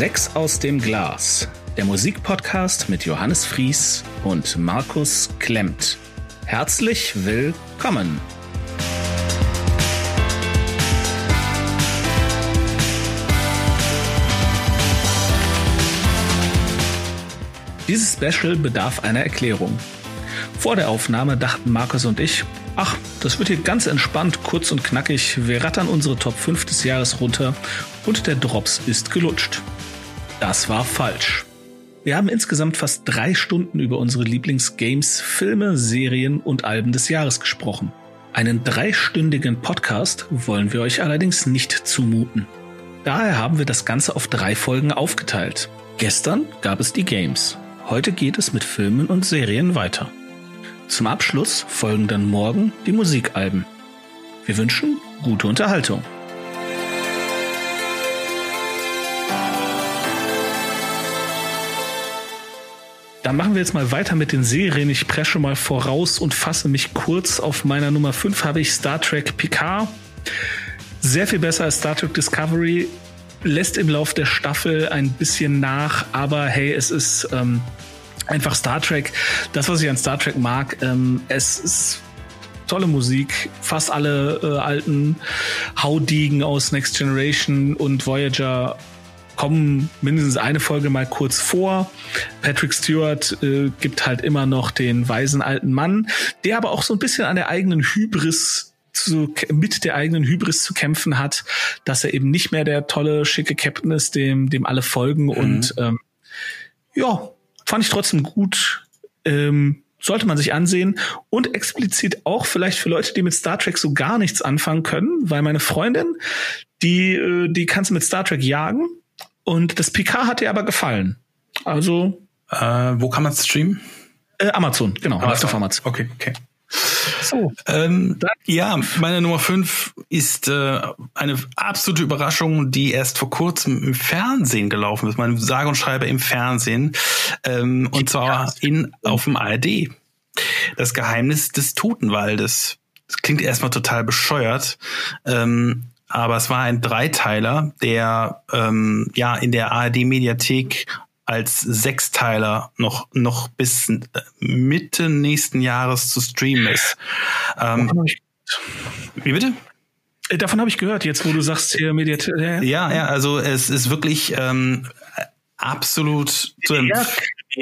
Sechs aus dem Glas, der Musikpodcast mit Johannes Fries und Markus Klemmt. Herzlich willkommen. Dieses Special bedarf einer Erklärung. Vor der Aufnahme dachten Markus und ich, ach, das wird hier ganz entspannt, kurz und knackig. Wir rattern unsere Top 5 des Jahres runter und der Drops ist gelutscht. Das war falsch. Wir haben insgesamt fast drei Stunden über unsere Lieblingsgames, Filme, Serien und Alben des Jahres gesprochen. Einen dreistündigen Podcast wollen wir euch allerdings nicht zumuten. Daher haben wir das Ganze auf drei Folgen aufgeteilt. Gestern gab es die Games. Heute geht es mit Filmen und Serien weiter. Zum Abschluss folgen dann morgen die Musikalben. Wir wünschen gute Unterhaltung. Dann machen wir jetzt mal weiter mit den Serien. Ich presche mal voraus und fasse mich kurz. Auf meiner Nummer 5 habe ich Star Trek Picard. Sehr viel besser als Star Trek Discovery. Lässt im Lauf der Staffel ein bisschen nach, aber hey, es ist ähm, einfach Star Trek. Das, was ich an Star Trek mag, ähm, es ist tolle Musik. Fast alle äh, alten Haudiegen aus Next Generation und Voyager kommen mindestens eine Folge mal kurz vor. Patrick Stewart äh, gibt halt immer noch den weisen alten Mann, der aber auch so ein bisschen an der eigenen Hybris zu, mit der eigenen Hybris zu kämpfen hat, dass er eben nicht mehr der tolle, schicke Captain ist, dem, dem alle folgen mhm. und ähm, ja, Fand ich trotzdem gut. Ähm, sollte man sich ansehen und explizit auch vielleicht für Leute, die mit Star Trek so gar nichts anfangen können, weil meine Freundin, die, äh, die kannst du mit Star Trek jagen und das PK hat ihr aber gefallen. Also. Äh, wo kann man streamen? Äh, Amazon, genau. Amazon. Amazon. Okay, okay. So. Ähm, ja, meine Nummer 5 ist äh, eine absolute Überraschung, die erst vor kurzem im Fernsehen gelaufen ist. Man sage und schreibe im Fernsehen. Ähm, und zwar in, auf dem ARD. Das Geheimnis des Totenwaldes. Das klingt erstmal total bescheuert. Ähm, aber es war ein Dreiteiler, der ähm, ja in der ARD-Mediathek als Sechsteiler noch, noch bis Mitte nächsten Jahres zu streamen ist. Ähm, wie bitte? Äh, davon habe ich gehört, jetzt wo du sagst hier Mediat. Ja, ja, also es ist wirklich ähm, absolut zu ja,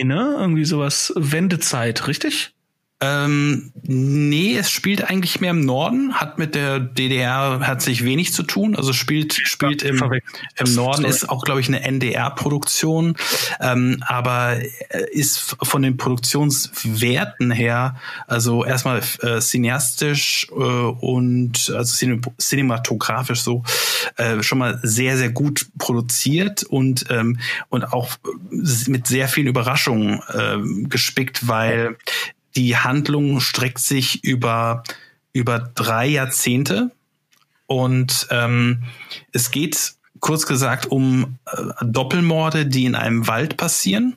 ne? Irgendwie sowas Wendezeit, richtig? Ähm, nee, es spielt eigentlich mehr im Norden, hat mit der DDR herzlich wenig zu tun. Also spielt spielt im, im Norden ist auch glaube ich eine NDR-Produktion, ähm, aber äh, ist von den Produktionswerten her also erstmal äh, cineastisch äh, und also cinematografisch so äh, schon mal sehr sehr gut produziert und ähm, und auch mit sehr vielen Überraschungen äh, gespickt, weil die Handlung streckt sich über, über drei Jahrzehnte und ähm, es geht kurz gesagt um äh, Doppelmorde, die in einem Wald passieren.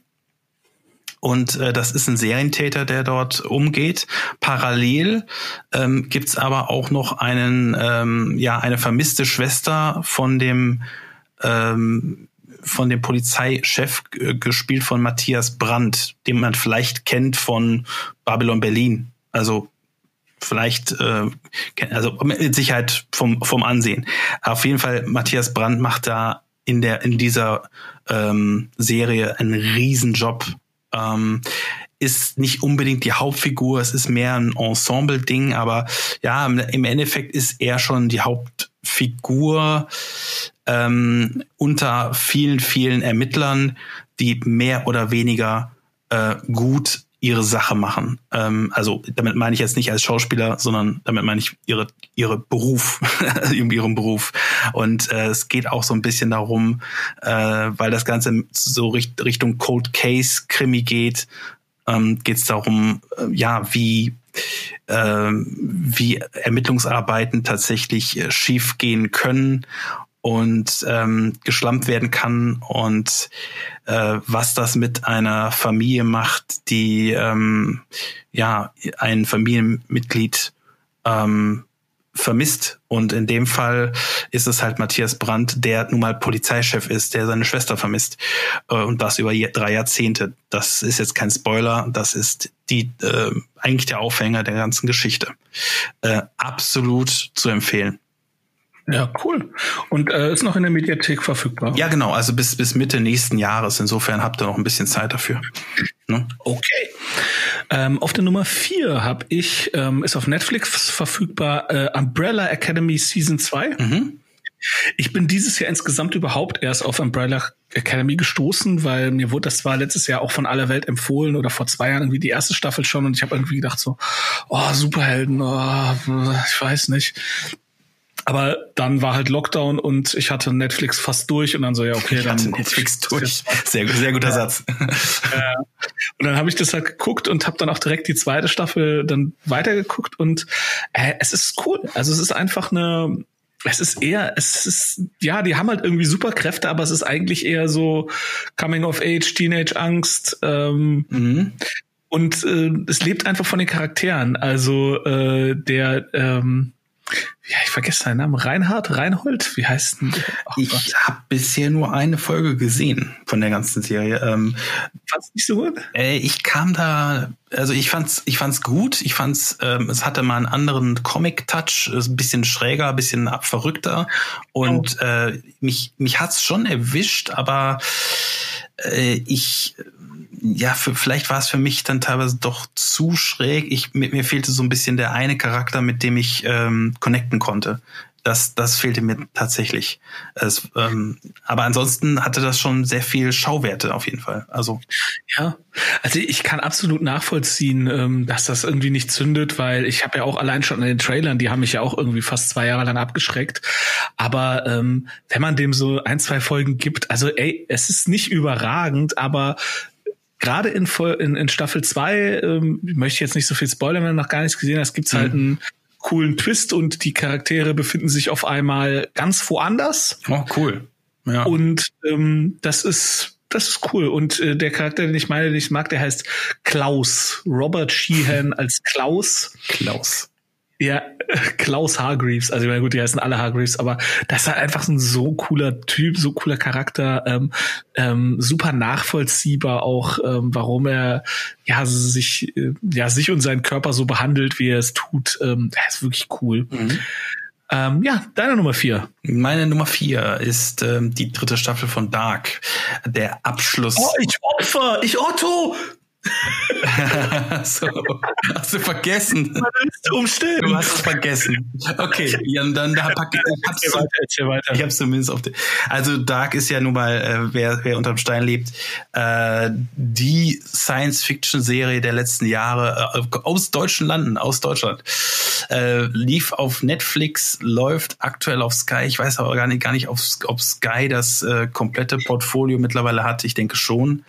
Und äh, das ist ein Serientäter, der dort umgeht. Parallel ähm, gibt aber auch noch einen, ähm, ja, eine vermisste Schwester von dem ähm, von dem Polizeichef gespielt von Matthias Brandt, den man vielleicht kennt von Babylon Berlin. Also vielleicht, äh, also mit Sicherheit vom, vom Ansehen. Auf jeden Fall, Matthias Brandt macht da in der, in dieser ähm, Serie einen Riesenjob. Ähm, ist nicht unbedingt die Hauptfigur, es ist mehr ein Ensemble-Ding, aber ja, im Endeffekt ist er schon die Hauptfigur ähm, unter vielen, vielen Ermittlern, die mehr oder weniger äh, gut ihre Sache machen. Ähm, also damit meine ich jetzt nicht als Schauspieler, sondern damit meine ich ihre ihre Beruf, ihren Beruf. Und äh, es geht auch so ein bisschen darum, äh, weil das Ganze so richt Richtung Cold Case Krimi geht, ähm, geht es darum, äh, ja wie äh, wie Ermittlungsarbeiten tatsächlich äh, schief gehen können und ähm, geschlampt werden kann und äh, was das mit einer Familie macht, die ähm, ja ein Familienmitglied ähm, vermisst. Und in dem Fall ist es halt Matthias Brandt, der nun mal Polizeichef ist, der seine Schwester vermisst. Äh, und das über drei Jahrzehnte. Das ist jetzt kein Spoiler, das ist die äh, eigentlich der Aufhänger der ganzen Geschichte. Äh, absolut zu empfehlen. Ja, cool. Und äh, ist noch in der Mediathek verfügbar. Ja, genau. Also bis, bis Mitte nächsten Jahres. Insofern habt ihr noch ein bisschen Zeit dafür. Ne? Okay. Ähm, auf der Nummer vier habe ich, ähm, ist auf Netflix verfügbar, äh, Umbrella Academy Season 2. Mhm. Ich bin dieses Jahr insgesamt überhaupt erst auf Umbrella Academy gestoßen, weil mir wurde das zwar letztes Jahr auch von aller Welt empfohlen oder vor zwei Jahren irgendwie die erste Staffel schon und ich habe irgendwie gedacht so, oh, Superhelden, oh, ich weiß nicht. Aber dann war halt Lockdown und ich hatte Netflix fast durch und dann so, ja, okay, ich dann. Hatte Netflix durch. Sehr, sehr guter ja. Satz. Ja. Und dann habe ich das halt geguckt und habe dann auch direkt die zweite Staffel dann weitergeguckt und äh, es ist cool. Also es ist einfach eine, es ist eher, es ist, ja, die haben halt irgendwie Superkräfte, aber es ist eigentlich eher so Coming of Age, Teenage Angst. Ähm, mhm. Und äh, es lebt einfach von den Charakteren. Also äh, der, ähm, ja, ich vergesse seinen Namen. Reinhard, Reinhold, wie heißt denn? Oh, ich habe bisher nur eine Folge gesehen von der ganzen Serie. Ähm, Fand's nicht so gut? Äh, ich kam da, also ich fand's, ich fand's gut. Ich fand's, ähm, es hatte mal einen anderen Comic-Touch, ein bisschen schräger, ein bisschen verrückter. Und oh. äh, mich, mich hat's schon erwischt, aber äh, ich ja, für, vielleicht war es für mich dann teilweise doch zu schräg. Ich, mir, mir fehlte so ein bisschen der eine Charakter, mit dem ich ähm, connecten konnte. Das, das fehlte mir tatsächlich. Es, ähm, aber ansonsten hatte das schon sehr viel Schauwerte auf jeden Fall. Also ja, also ich kann absolut nachvollziehen, ähm, dass das irgendwie nicht zündet, weil ich habe ja auch allein schon in den Trailern, die haben mich ja auch irgendwie fast zwei Jahre lang abgeschreckt. Aber ähm, wenn man dem so ein zwei Folgen gibt, also ey, es ist nicht überragend, aber gerade in, in, in Staffel 2, ähm, möchte ich jetzt nicht so viel spoilern, wenn du noch gar nichts gesehen hast, gibt's halt mhm. einen coolen Twist und die Charaktere befinden sich auf einmal ganz woanders. Oh, cool. Ja. Und ähm, das ist das ist cool. Und äh, der Charakter, den ich meine, den ich mag, der heißt Klaus. Robert Sheehan als Klaus. Klaus. Ja, Klaus Hargreaves. Also ich meine, gut, die heißen alle Hargreaves, aber das ist halt einfach so ein so cooler Typ, so cooler Charakter, ähm, ähm, super nachvollziehbar auch, ähm, warum er ja sich äh, ja sich und seinen Körper so behandelt, wie er es tut. Ähm, das ist wirklich cool. Mhm. Ähm, ja, deine Nummer vier. Meine Nummer vier ist ähm, die dritte Staffel von Dark. Der Abschluss. Oh, ich Opfer, ich Otto. so, hast du vergessen? Du hast es vergessen. Okay, ja, dann da pack, ich hab's, weiter, weiter. Ich hab's zumindest auf den. Also Dark ist ja nun mal, äh, wer, wer unterm Stein lebt, äh, die Science-Fiction-Serie der letzten Jahre äh, aus deutschen Landen, aus Deutschland. Äh, lief auf Netflix, läuft aktuell auf Sky. Ich weiß aber gar nicht, gar nicht, ob, ob Sky das äh, komplette Portfolio mittlerweile hat. Ich denke schon.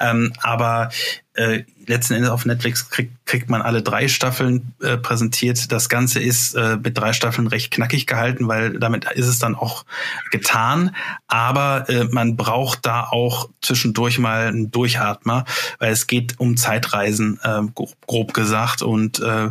Ähm, aber äh, letzten Endes auf Netflix kriegt, kriegt man alle drei Staffeln äh, präsentiert. Das Ganze ist äh, mit drei Staffeln recht knackig gehalten, weil damit ist es dann auch getan. Aber äh, man braucht da auch zwischendurch mal einen Durchatmer, weil es geht um Zeitreisen, äh, grob gesagt. Und äh,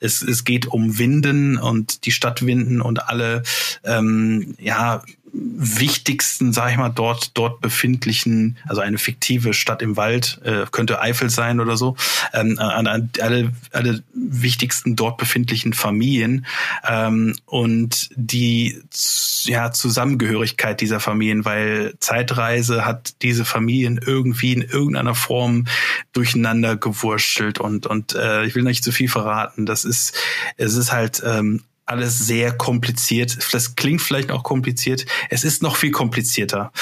es, es geht um Winden und die Stadtwinden und alle ähm, ja wichtigsten, sag ich mal, dort dort befindlichen, also eine fiktive Stadt im Wald, äh, könnte Eifel sein oder so, ähm, an, an alle alle wichtigsten dort befindlichen Familien ähm, und die ja Zusammengehörigkeit dieser Familien, weil Zeitreise hat diese Familien irgendwie in irgendeiner Form durcheinander gewurschtelt und und äh, ich will nicht zu viel verraten. Das ist es ist halt ähm, alles sehr kompliziert. Das klingt vielleicht auch kompliziert. Es ist noch viel komplizierter.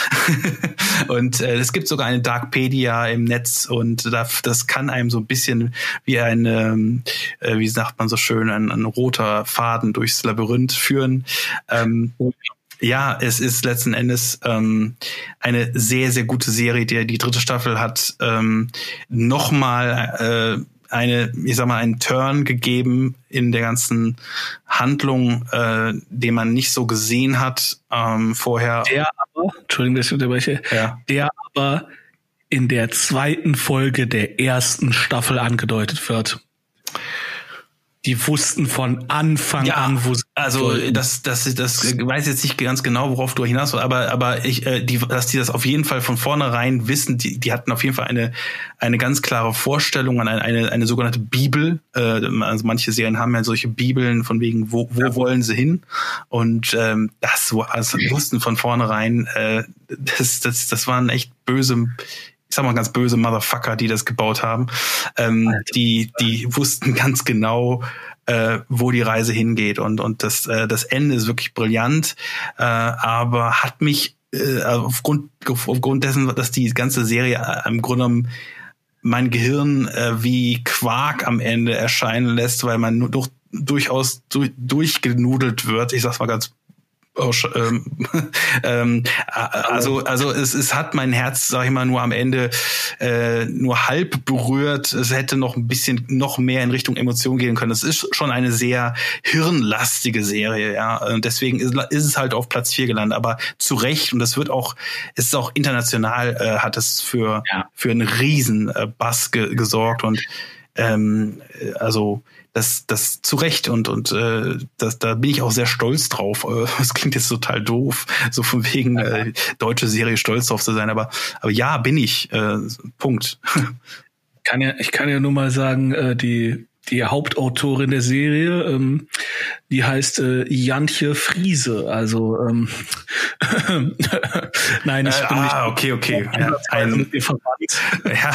und äh, es gibt sogar eine Darkpedia im Netz und das, das kann einem so ein bisschen wie ein, ähm, äh, wie sagt man so schön, ein, ein roter Faden durchs Labyrinth führen. Ähm, ja, es ist letzten Endes ähm, eine sehr, sehr gute Serie. Die, die dritte Staffel hat ähm, nochmal äh, eine, ich sag mal, einen Turn gegeben in der ganzen Handlung, äh, den man nicht so gesehen hat ähm, vorher. Der aber, Entschuldigung, dass ich unterbreche, ja. der aber in der zweiten Folge der ersten Staffel angedeutet wird. Die wussten von Anfang ja, an, wo sie also das, das, das weiß jetzt nicht ganz genau, worauf du hinaus, aber aber ich, äh, die, dass die das auf jeden Fall von vornherein wissen, die, die hatten auf jeden Fall eine eine ganz klare Vorstellung an eine eine, eine sogenannte Bibel. Äh, also manche Serien haben ja solche Bibeln von wegen, wo wo ja. wollen sie hin? Und ähm, das also wussten von vornherein, äh, das das das waren echt böse sag mal ganz böse Motherfucker, die das gebaut haben, ähm, die, die wussten ganz genau, äh, wo die Reise hingeht. Und, und das, äh, das Ende ist wirklich brillant, äh, aber hat mich äh, aufgrund, aufgrund dessen, dass die ganze Serie äh, im Grunde genommen mein Gehirn äh, wie Quark am Ende erscheinen lässt, weil man nur durch, durchaus durch, durchgenudelt wird. Ich sag's mal ganz Oh, ähm, ähm, also also es, es hat mein Herz, sag ich mal, nur am Ende äh, nur halb berührt. Es hätte noch ein bisschen noch mehr in Richtung Emotion gehen können. Es ist schon eine sehr hirnlastige Serie, ja. Und deswegen ist, ist es halt auf Platz vier gelandet, aber zu Recht und das wird auch, es ist auch international, äh, hat es für ja. für einen riesen äh, Bass ge gesorgt und ähm, also das, das zu Recht und, und äh, das, da bin ich auch sehr stolz drauf. Das klingt jetzt total doof, so von wegen äh, deutsche Serie stolz drauf zu sein, aber, aber ja, bin ich. Äh, Punkt. Kann ja, ich kann ja nur mal sagen, äh, die, die Hauptautorin der Serie, ähm, die heißt äh, Jantje Friese. Also ähm, nein, ich äh, bin ah, nicht. okay, okay. Ja, ein. Ja.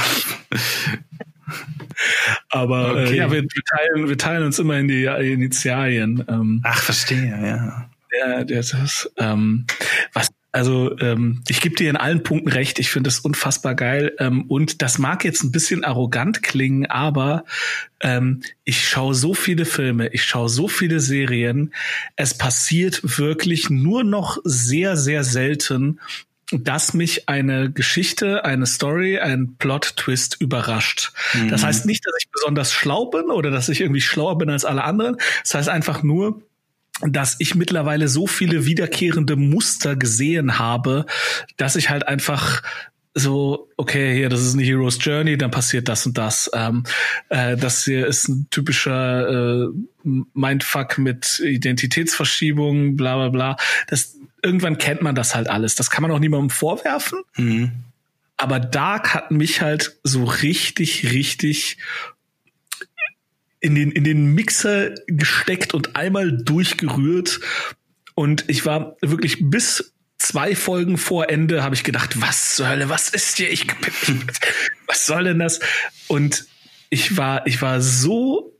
Aber äh, okay. äh, ja, wir, wir, teilen, wir teilen uns immer in die Initialien. Ähm, Ach, verstehe, ja. Der, das, ähm, was also ähm, ich gebe dir in allen Punkten recht. Ich finde das unfassbar geil. Ähm, und das mag jetzt ein bisschen arrogant klingen, aber ähm, ich schaue so viele Filme, ich schaue so viele Serien. Es passiert wirklich nur noch sehr, sehr selten, dass mich eine Geschichte, eine Story, ein Plot-Twist überrascht. Mhm. Das heißt nicht, dass ich besonders schlau bin oder dass ich irgendwie schlauer bin als alle anderen. Das heißt einfach nur, dass ich mittlerweile so viele wiederkehrende Muster gesehen habe, dass ich halt einfach so, okay, hier, das ist eine Hero's Journey, dann passiert das und das. Ähm, äh, das hier ist ein typischer äh, Mindfuck mit Identitätsverschiebung, bla bla bla. Das, irgendwann kennt man das halt alles. Das kann man auch niemandem vorwerfen. Mhm. Aber Dark hat mich halt so richtig, richtig in den, in den Mixer gesteckt und einmal durchgerührt. Und ich war wirklich bis zwei Folgen vor Ende habe ich gedacht, was soll, was ist hier? Ich, was soll denn das? Und ich war, ich war so,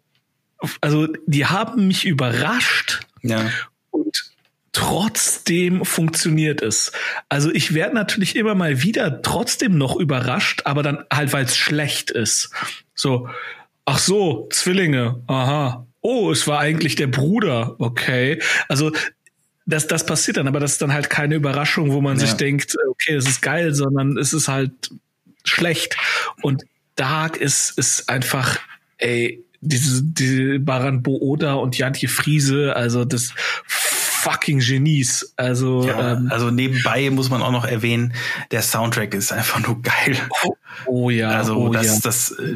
also die haben mich überrascht. Ja. Und trotzdem funktioniert es. Also ich werde natürlich immer mal wieder trotzdem noch überrascht, aber dann halt, weil es schlecht ist. So, ach so, Zwillinge, aha. Oh, es war eigentlich der Bruder, okay. Also das, das passiert dann, aber das ist dann halt keine Überraschung, wo man ja. sich denkt, okay, es ist geil, sondern es ist halt schlecht. Und Dark ist, ist einfach, ey, diese, diese Baran Booda und Jantje Friese, also das fucking Genies. Also, ja, ähm, also nebenbei muss man auch noch erwähnen, der Soundtrack ist einfach nur geil. Oh, oh ja. Also oh, das, ja. das äh,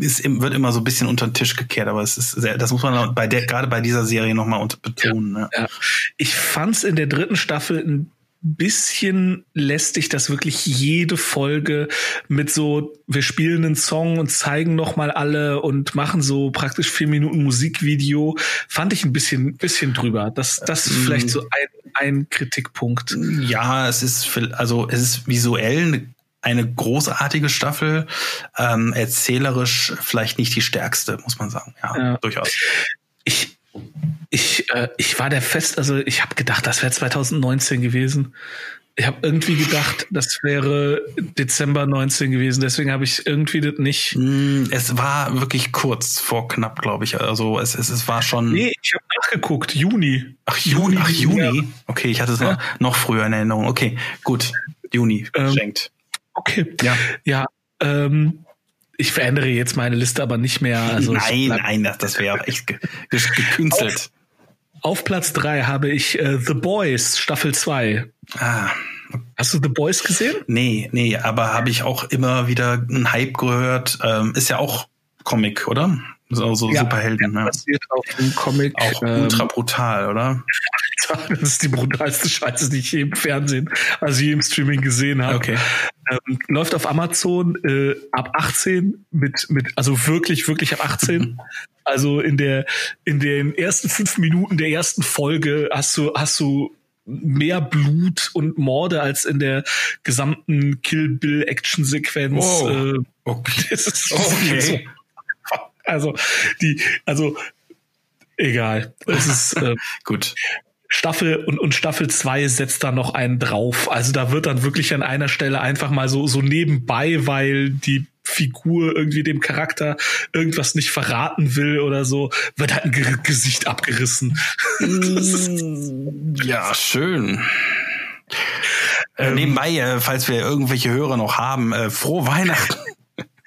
ist, wird immer so ein bisschen unter den Tisch gekehrt, aber es ist sehr, das muss man bei der, gerade bei dieser Serie nochmal betonen. Ja, ne? Ich fand's in der dritten Staffel ein bisschen lästig, dass wirklich jede Folge mit so, wir spielen einen Song und zeigen noch mal alle und machen so praktisch vier Minuten Musikvideo, fand ich ein bisschen, bisschen drüber. Das, das ist vielleicht so ein, ein Kritikpunkt. Ja, es ist, also es ist visuell eine großartige Staffel, ähm, erzählerisch vielleicht nicht die stärkste, muss man sagen. Ja, ja. durchaus. Ich, ich, äh, ich war der fest, also ich habe gedacht, das wäre 2019 gewesen. Ich habe irgendwie gedacht, das wäre Dezember 19 gewesen, deswegen habe ich irgendwie das nicht. Hm, es war wirklich kurz vor knapp, glaube ich. Also es, es, es war schon. Nee, ich habe nachgeguckt, Juni. Ach, Juni, ach, Juni. Okay, ich hatte es ja. noch, noch früher in Erinnerung. Okay, gut. Juni ähm, geschenkt. Okay. Ja. Ja. Ähm, ich verändere jetzt meine Liste aber nicht mehr. Also nein, nein, das, das wäre auch echt ge gekünstelt. Auf, Platz drei habe ich äh, The Boys Staffel 2. Ah. Hast du The Boys gesehen? Nee, nee, aber habe ich auch immer wieder einen Hype gehört. Ähm, ist ja auch Comic, oder? Das ist auch so ja, Superhelden. Ja. Basiert auf dem Comic. Auch ähm, ultra brutal, oder? Das ist die brutalste Scheiße, die ich je im Fernsehen, also je im Streaming gesehen habe. Okay. Ähm, läuft auf Amazon äh, ab 18 mit, mit, also wirklich, wirklich ab 18. also in der, in den ersten fünf Minuten der ersten Folge hast du, hast du mehr Blut und Morde als in der gesamten Kill Bill Action Sequenz. Oh. Äh, okay. Das ist okay. Also die, also egal. Es ist äh, gut. Staffel und, und Staffel 2 setzt da noch einen drauf. Also da wird dann wirklich an einer Stelle einfach mal so, so nebenbei, weil die Figur irgendwie dem Charakter irgendwas nicht verraten will oder so, wird halt ein G Gesicht abgerissen. ja, schön. Äh, ähm, nebenbei, äh, falls wir irgendwelche Hörer noch haben, äh, frohe Weihnachten.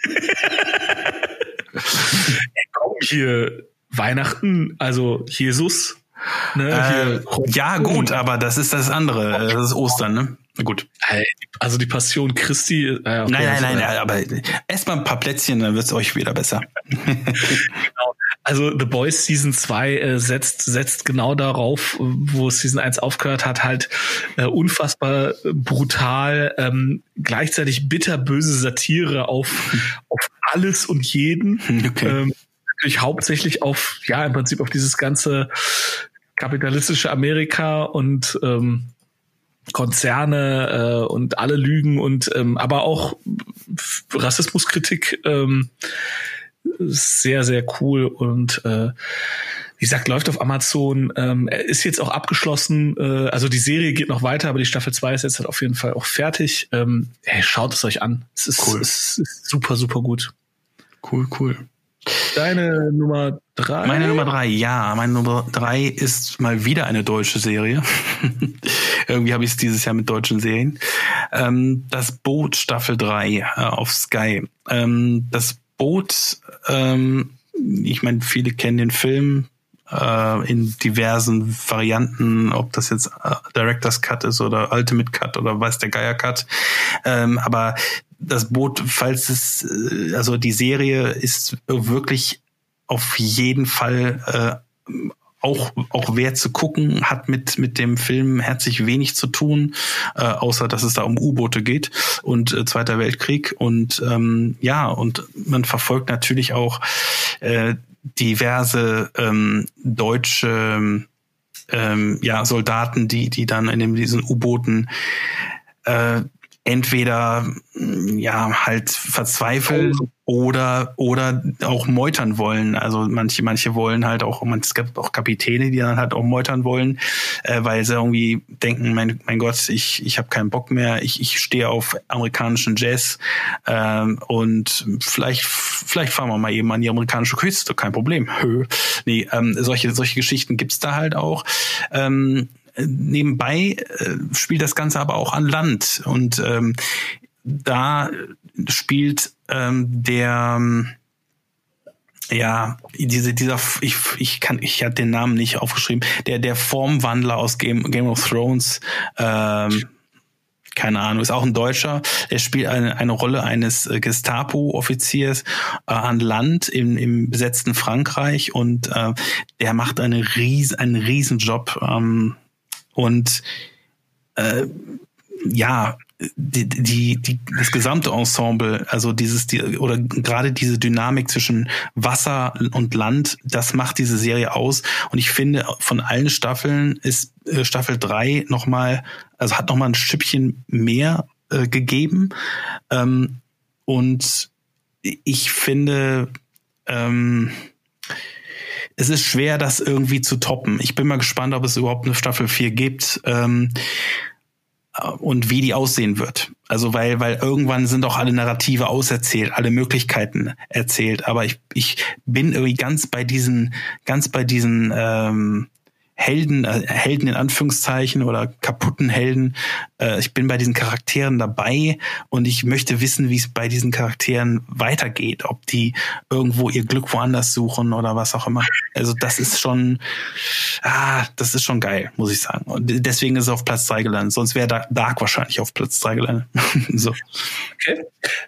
Hier, Weihnachten, also Jesus. Ne, äh, ja, gut, aber das ist das andere. Das ist Ostern, ne? Gut. Also die Passion Christi. Äh, nein, nein, nein, nein, aber erstmal ein paar Plätzchen, dann wird es euch wieder besser. genau. Also The Boys Season 2 äh, setzt, setzt genau darauf, wo Season 1 aufgehört hat, halt äh, unfassbar brutal, ähm, gleichzeitig bitterböse Satire auf, auf alles und jeden. Okay. Ähm, natürlich hauptsächlich auf, ja, im Prinzip auf dieses ganze kapitalistische Amerika und ähm, Konzerne äh, und alle Lügen und ähm, aber auch Rassismuskritik ähm, sehr, sehr cool und äh, wie gesagt, läuft auf Amazon, ähm, ist jetzt auch abgeschlossen, äh, also die Serie geht noch weiter, aber die Staffel 2 ist jetzt halt auf jeden Fall auch fertig. Ähm, hey, schaut es euch an. Es ist, cool. es ist super, super gut. Cool, cool. Deine Nummer drei? Meine Nummer drei, ja. Meine Nummer drei ist mal wieder eine deutsche Serie. Irgendwie habe ich es dieses Jahr mit deutschen Serien. Ähm, das Boot Staffel 3 äh, auf Sky. Ähm, das Boot, ähm, ich meine, viele kennen den Film äh, in diversen Varianten, ob das jetzt äh, Director's Cut ist oder Ultimate Cut oder weiß der Geier Cut. Ähm, aber das Boot, falls es, äh, also die Serie ist wirklich auf jeden Fall äh, auch auch wert zu gucken, hat mit mit dem Film herzlich wenig zu tun, äh, außer dass es da um U-Boote geht und äh, Zweiter Weltkrieg und ähm, ja und man verfolgt natürlich auch äh, diverse ähm, deutsche ähm, ja Soldaten, die die dann in diesen U-Booten äh, entweder ja halt verzweifeln oder oder auch meutern wollen. Also manche manche wollen halt auch es gibt auch Kapitäne, die dann halt auch meutern wollen, äh, weil sie irgendwie denken, mein mein Gott, ich ich habe keinen Bock mehr, ich ich stehe auf amerikanischen Jazz ähm, und vielleicht vielleicht fahren wir mal eben an die amerikanische Küste, kein Problem. Hö. Nee, ähm, solche solche Geschichten gibt's da halt auch. Ähm, nebenbei äh, spielt das Ganze aber auch an Land und ähm, da spielt ähm, der ja, diese, dieser, ich, ich kann, ich hatte den Namen nicht aufgeschrieben, der, der Formwandler aus Game, Game of Thrones, ähm, keine Ahnung, ist auch ein Deutscher. Er spielt eine, eine Rolle eines äh, Gestapo-Offiziers äh, an Land im, im besetzten Frankreich und äh, der macht eine ries, einen Riesenjob. Ähm, und äh, ja, die, die, die, das gesamte Ensemble, also dieses, die, oder gerade diese Dynamik zwischen Wasser und Land, das macht diese Serie aus. Und ich finde, von allen Staffeln ist äh, Staffel drei nochmal, also hat nochmal ein Stückchen mehr äh, gegeben. Ähm, und ich finde, ähm, es ist schwer, das irgendwie zu toppen. Ich bin mal gespannt, ob es überhaupt eine Staffel 4 gibt. Ähm, und wie die aussehen wird. Also weil, weil irgendwann sind auch alle Narrative auserzählt, alle Möglichkeiten erzählt. Aber ich, ich bin irgendwie ganz bei diesen, ganz bei diesen ähm, Helden, äh, Helden in Anführungszeichen oder kaputten Helden. Äh, ich bin bei diesen Charakteren dabei und ich möchte wissen, wie es bei diesen Charakteren weitergeht, ob die irgendwo ihr Glück woanders suchen oder was auch immer. Also das ist schon, ah, das ist schon geil, muss ich sagen. Und deswegen ist es auf Platz drei gelandet. Sonst wäre Dark wahrscheinlich auf Platz drei gelandet. so. Okay.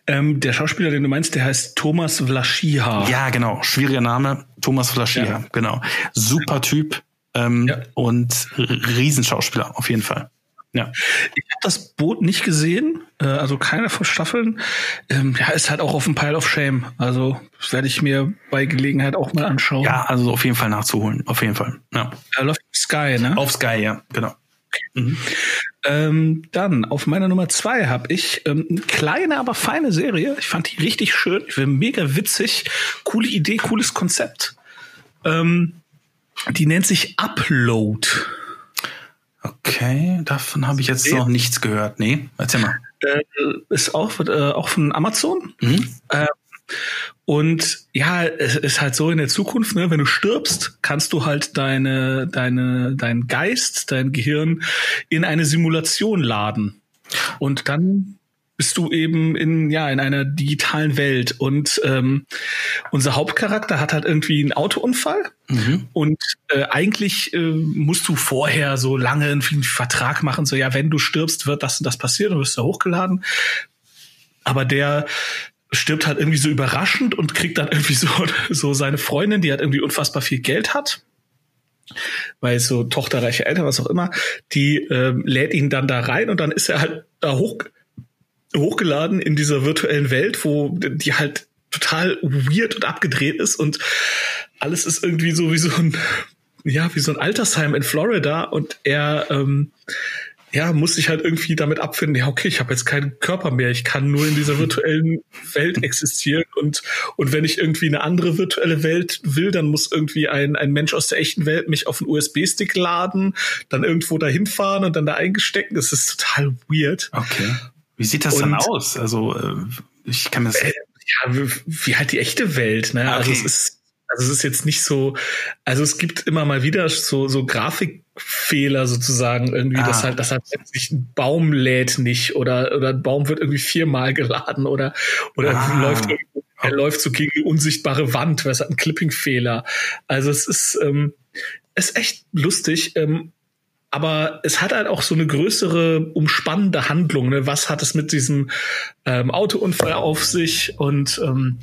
Ähm, der Schauspieler, den du meinst, der heißt Thomas Vlaschiha. Ja, genau. Schwieriger Name. Thomas Vlaschiha, ja. genau. Super Typ ähm, ja. und Riesenschauspieler auf jeden Fall. Ja. Ich habe das Boot nicht gesehen, äh, also keine von Staffeln. Ähm, ja, ist halt auch auf dem Pile of Shame. Also werde ich mir bei Gelegenheit auch mal anschauen. Ja, also auf jeden Fall nachzuholen, auf jeden Fall. Ja. Er läuft auf Sky, ne? Auf Sky, ja, genau. Mhm. Ähm, dann auf meiner Nummer zwei habe ich ähm, eine kleine, aber feine Serie. Ich fand die richtig schön. Ich finde mega witzig. Coole Idee, cooles Konzept. Ähm, die nennt sich Upload. Okay, davon habe ich jetzt noch nichts gehört. Nee, erzähl mal. Äh, ist auch, äh, auch von Amazon. Mhm. Äh, und ja, es ist halt so in der Zukunft, ne, wenn du stirbst, kannst du halt deine, deine, dein Geist, dein Gehirn in eine Simulation laden. Und dann bist du eben in ja in einer digitalen Welt. Und ähm, unser Hauptcharakter hat halt irgendwie einen Autounfall. Mhm. und äh, eigentlich äh, musst du vorher so lange einen Vertrag machen so ja wenn du stirbst wird das und das passieren und wirst du hochgeladen. Aber der stirbt halt irgendwie so überraschend und kriegt dann irgendwie so so seine Freundin die halt irgendwie unfassbar viel Geld hat. Weil so tochterreiche Eltern, was auch immer, die ähm, lädt ihn dann da rein und dann ist er halt da hoch hochgeladen in dieser virtuellen Welt, wo die halt total weird und abgedreht ist und alles ist irgendwie so wie so ein ja wie so ein Altersheim in Florida und er ähm, ja muss sich halt irgendwie damit abfinden ja okay ich habe jetzt keinen Körper mehr ich kann nur in dieser virtuellen Welt existieren und und wenn ich irgendwie eine andere virtuelle Welt will dann muss irgendwie ein ein Mensch aus der echten Welt mich auf einen USB-Stick laden dann irgendwo dahin fahren und dann da eingestecken das ist total weird. Okay wie sieht das und, dann aus? Also äh, ich kann mir das äh, ja, wie halt die echte Welt, ne? Also okay. Also es ist also es ist jetzt nicht so, also es gibt immer mal wieder so so Grafikfehler sozusagen irgendwie, ah. dass halt dass halt sich ein Baum lädt nicht oder oder ein Baum wird irgendwie viermal geladen oder oder ah. läuft er läuft so gegen eine unsichtbare Wand, weil es hat einen Clipping-Fehler. Also es ist ähm, ist echt lustig. Ähm, aber es hat halt auch so eine größere umspannende Handlung. Ne? Was hat es mit diesem ähm, Autounfall auf sich und ähm,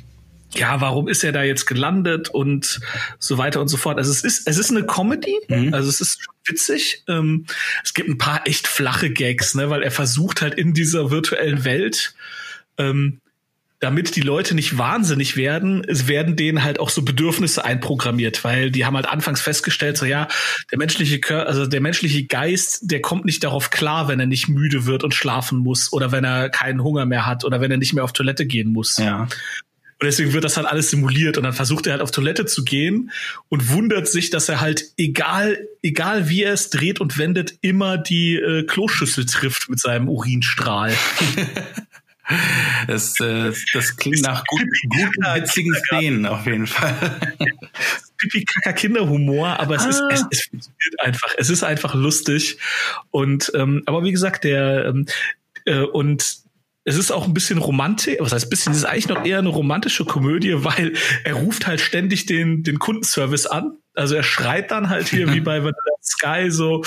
ja, warum ist er da jetzt gelandet und so weiter und so fort. Also es ist es ist eine Comedy, mhm. also es ist witzig. Ähm, es gibt ein paar echt flache Gags, ne, weil er versucht halt in dieser virtuellen Welt ähm, damit die Leute nicht wahnsinnig werden, es werden denen halt auch so Bedürfnisse einprogrammiert, weil die haben halt anfangs festgestellt, so ja, der menschliche Kör also der menschliche Geist, der kommt nicht darauf klar, wenn er nicht müde wird und schlafen muss oder wenn er keinen Hunger mehr hat oder wenn er nicht mehr auf Toilette gehen muss. Ja. Und deswegen wird das halt alles simuliert und dann versucht er halt auf Toilette zu gehen und wundert sich, dass er halt egal egal wie er es dreht und wendet immer die äh, Kloschüssel trifft mit seinem Urinstrahl. Das, äh, das klingt nach gut, guten, witzigen Szenen auf jeden Fall. Pipi Kaka Kinderhumor, aber es, ah. ist, es, es funktioniert einfach. Es ist einfach lustig und ähm, aber wie gesagt der ähm, äh, und es ist auch ein bisschen Romantik, was heißt bisschen, es ist eigentlich noch eher eine romantische Komödie, weil er ruft halt ständig den, den Kundenservice an. Also er schreit dann halt hier wie bei Sky so,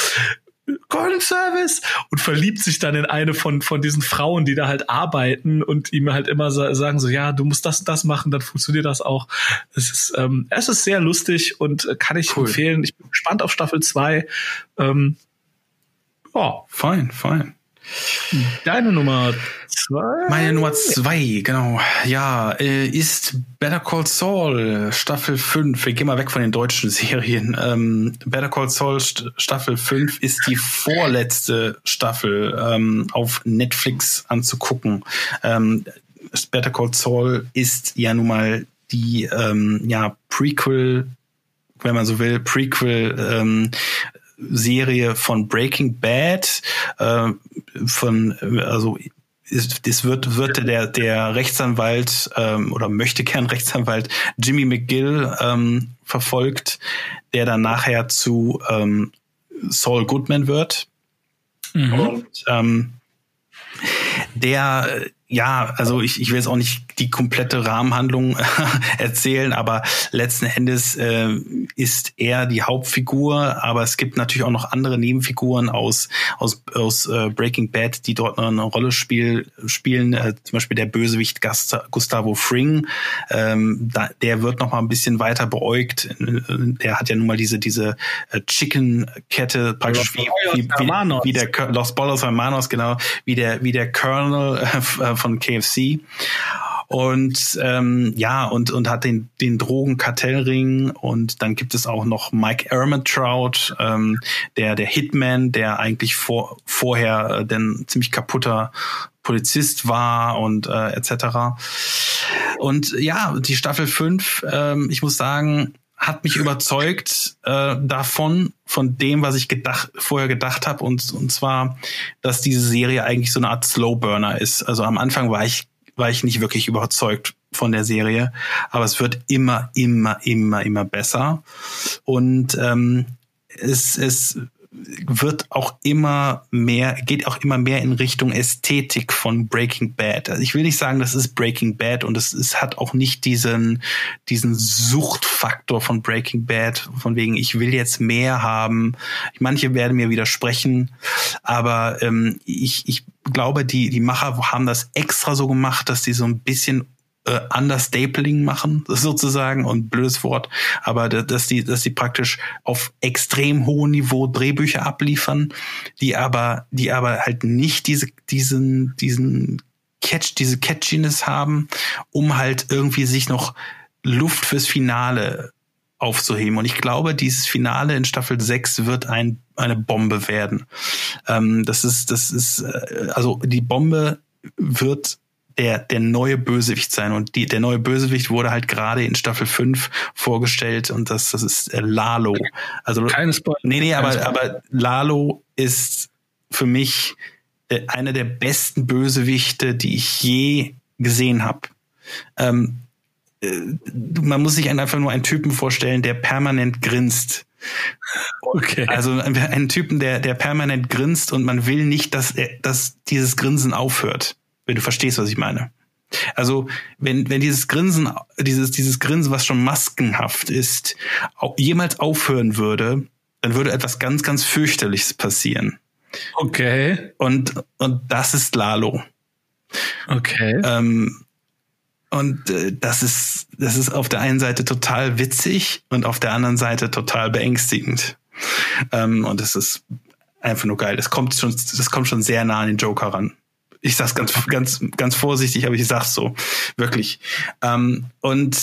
Kundenservice und verliebt sich dann in eine von von diesen Frauen, die da halt arbeiten und ihm halt immer sagen so ja du musst das und das machen, dann funktioniert das auch. Es ist ähm, es ist sehr lustig und äh, kann ich cool. empfehlen. Ich bin gespannt auf Staffel 2. Ähm, ja, fein, fein. Deine Nummer zwei? Meine Nummer zwei, genau. Ja, äh, ist Better Call Saul Staffel 5. Wir gehen mal weg von den deutschen Serien. Ähm, Better Call Saul Staffel 5 ist die vorletzte Staffel ähm, auf Netflix anzugucken. Ähm, Better Call Saul ist ja nun mal die ähm, ja, Prequel wenn man so will, Prequel ähm, Serie von Breaking Bad, äh, von, also das wird, wird der, der Rechtsanwalt ähm, oder möchte gern Rechtsanwalt Jimmy McGill ähm, verfolgt, der dann nachher zu ähm, Saul Goodman wird. Mhm. Und ähm, der ja, also ich, ich will jetzt auch nicht die komplette Rahmenhandlung erzählen, aber letzten Endes äh, ist er die Hauptfigur, aber es gibt natürlich auch noch andere Nebenfiguren aus aus, aus äh, Breaking Bad, die dort eine Rolle spiel, spielen. Äh, zum Beispiel der Bösewicht Gustavo Fring, ähm, da, der wird noch mal ein bisschen weiter beäugt. Der hat ja nun mal diese diese äh, Chicken-Kette praktisch wie, wie, wie, wie, der Los Bolos Hermanos genau wie der wie der Colonel äh, von KFC. Und ähm, ja, und, und hat den, den Drogenkartellring und dann gibt es auch noch Mike Ermentrout, ähm, der, der Hitman, der eigentlich vor, vorher äh, denn ziemlich kaputter Polizist war und äh, etc. Und ja, die Staffel 5, ähm, ich muss sagen, hat mich überzeugt äh, davon, von dem, was ich gedacht, vorher gedacht habe, und, und zwar, dass diese Serie eigentlich so eine Art Slowburner ist. Also am Anfang war ich, war ich nicht wirklich überzeugt von der Serie, aber es wird immer, immer, immer, immer besser. Und ähm, es, es wird auch immer mehr, geht auch immer mehr in Richtung Ästhetik von Breaking Bad. Also ich will nicht sagen, das ist Breaking Bad und es, es hat auch nicht diesen, diesen Suchtfaktor von Breaking Bad, von wegen, ich will jetzt mehr haben. Manche werden mir widersprechen, aber ähm, ich, ich glaube, die, die Macher haben das extra so gemacht, dass die so ein bisschen äh, Understapling machen, sozusagen, und blödes Wort, aber dass die, dass die praktisch auf extrem hohem Niveau Drehbücher abliefern, die aber, die aber halt nicht diese, diesen, diesen Catch, diese Catchiness haben, um halt irgendwie sich noch Luft fürs Finale aufzuheben. Und ich glaube, dieses Finale in Staffel 6 wird ein, eine Bombe werden. Ähm, das ist, das ist, äh, also die Bombe wird der, der neue Bösewicht sein. Und die, der neue Bösewicht wurde halt gerade in Staffel 5 vorgestellt und das, das ist äh, Lalo. Also, Keine Spoiler. Nee, nee, aber, aber Lalo ist für mich äh, einer der besten Bösewichte, die ich je gesehen habe. Ähm, äh, man muss sich einfach nur einen Typen vorstellen, der permanent grinst. Okay. Also einen Typen, der, der permanent grinst und man will nicht, dass, er, dass dieses Grinsen aufhört wenn du verstehst, was ich meine. Also, wenn, wenn dieses Grinsen, dieses, dieses Grinsen, was schon maskenhaft ist, jemals aufhören würde, dann würde etwas ganz, ganz fürchterliches passieren. Okay. Und, und das ist Lalo. Okay. Ähm, und äh, das ist, das ist auf der einen Seite total witzig und auf der anderen Seite total beängstigend. Ähm, und es ist einfach nur geil. Das kommt schon, das kommt schon sehr nah an den Joker ran. Ich sag's ganz, ganz, ganz vorsichtig, aber ich sag's so. Wirklich. Ähm, und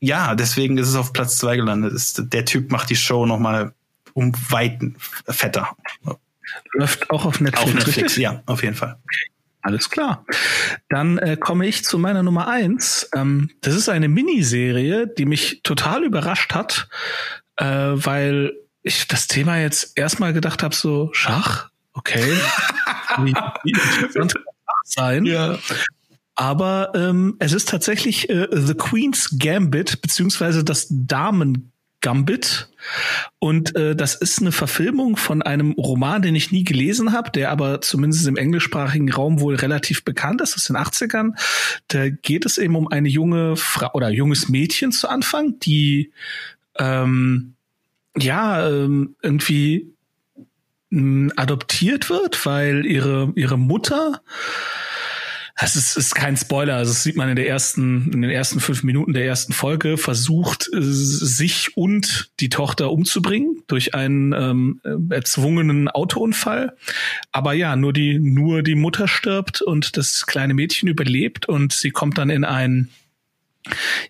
ja, deswegen ist es auf Platz zwei gelandet. Ist, der Typ macht die Show nochmal um Weiten fetter. Läuft auch auf Netflix. Auf Netflix, ja, auf jeden Fall. Alles klar. Dann äh, komme ich zu meiner Nummer eins. Ähm, das ist eine Miniserie, die mich total überrascht hat, äh, weil ich das Thema jetzt erstmal gedacht habe, so Schach, okay. wie, wie interessant sein. Ja. Aber ähm, es ist tatsächlich äh, The Queen's Gambit, beziehungsweise das Damen Gambit. Und äh, das ist eine Verfilmung von einem Roman, den ich nie gelesen habe, der aber zumindest im englischsprachigen Raum wohl relativ bekannt ist, aus den 80ern. Da geht es eben um eine junge Frau oder junges Mädchen zu Anfang, die ähm, ja ähm, irgendwie adoptiert wird, weil ihre, ihre Mutter das ist, ist kein Spoiler, also das sieht man in der ersten, in den ersten fünf Minuten der ersten Folge, versucht sich und die Tochter umzubringen durch einen ähm, erzwungenen Autounfall. Aber ja, nur die, nur die Mutter stirbt und das kleine Mädchen überlebt und sie kommt dann in ein,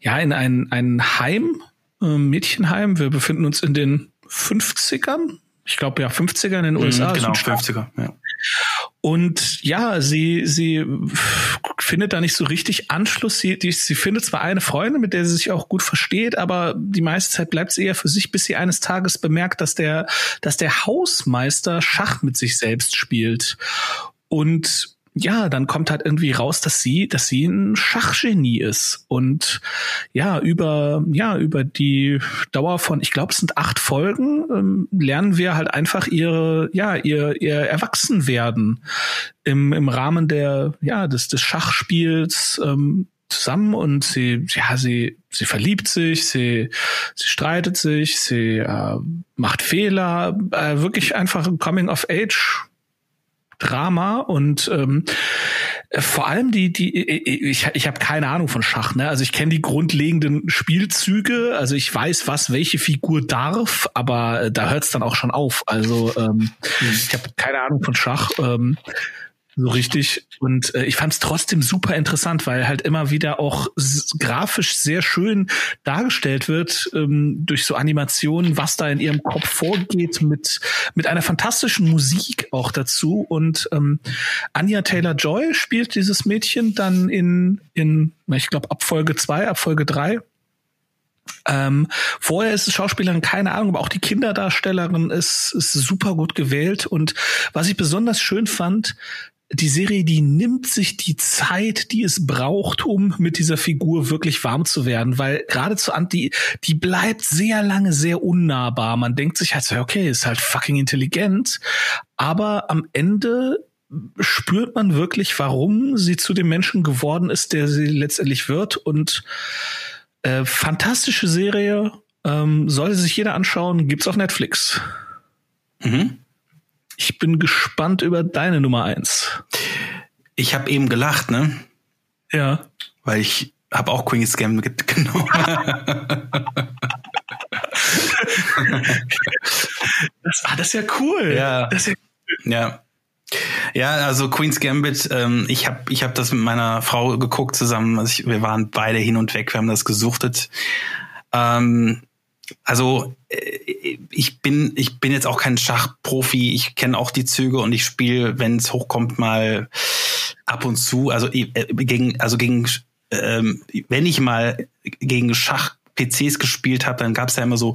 ja, in ein, ein Heim, äh, Mädchenheim. Wir befinden uns in den 50ern, ich glaube ja 50er in den USA. Mhm, genau, 50er, ja. Und ja, sie, sie findet da nicht so richtig Anschluss. Sie, die, sie findet zwar eine Freundin, mit der sie sich auch gut versteht, aber die meiste Zeit bleibt sie eher für sich, bis sie eines Tages bemerkt, dass der, dass der Hausmeister Schach mit sich selbst spielt. Und ja, dann kommt halt irgendwie raus, dass sie, dass sie ein Schachgenie ist und ja über ja über die Dauer von, ich glaube, es sind acht Folgen, ähm, lernen wir halt einfach ihre ja ihr ihr Erwachsenwerden im im Rahmen der ja des des Schachspiels. Ähm, zusammen und sie, ja, sie, sie verliebt sich, sie, sie streitet sich, sie äh, macht Fehler, äh, wirklich einfach ein Coming of Age Drama und ähm, vor allem die die ich ich habe keine Ahnung von Schach ne? Also ich kenne die grundlegenden Spielzüge also ich weiß was welche Figur darf aber da hört es dann auch schon auf. Also ähm, ich habe keine Ahnung von Schach ähm, so richtig. Und äh, ich fand es trotzdem super interessant, weil halt immer wieder auch grafisch sehr schön dargestellt wird ähm, durch so Animationen, was da in ihrem Kopf vorgeht, mit, mit einer fantastischen Musik auch dazu. Und ähm, Anya Taylor Joy spielt dieses Mädchen dann in, in ich glaube, ab Folge zwei, ab Folge drei. Ähm, vorher ist es Schauspielerin, keine Ahnung, aber auch die Kinderdarstellerin ist, ist super gut gewählt. Und was ich besonders schön fand, die Serie, die nimmt sich die Zeit, die es braucht, um mit dieser Figur wirklich warm zu werden, weil gerade zu Anti, die bleibt sehr lange sehr unnahbar. Man denkt sich halt so, okay, ist halt fucking intelligent, aber am Ende spürt man wirklich, warum sie zu dem Menschen geworden ist, der sie letztendlich wird und äh, fantastische Serie, ähm, sollte sich jeder anschauen, gibt's auf Netflix. Mhm. Ich bin gespannt über deine Nummer eins. Ich habe eben gelacht, ne? Ja. Weil ich habe auch Queen's Gambit genommen. das, ah, das ist ja cool. Ja. Das ja, ja. Ja, also Queen's Gambit, ähm, ich habe ich hab das mit meiner Frau geguckt zusammen. Also ich, wir waren beide hin und weg, wir haben das gesuchtet. Ähm, also ich bin ich bin jetzt auch kein Schachprofi. Ich kenne auch die Züge und ich spiele, wenn es hochkommt, mal ab und zu. Also äh, gegen also gegen ähm, wenn ich mal gegen Schach PCs gespielt habe, dann gab es ja immer so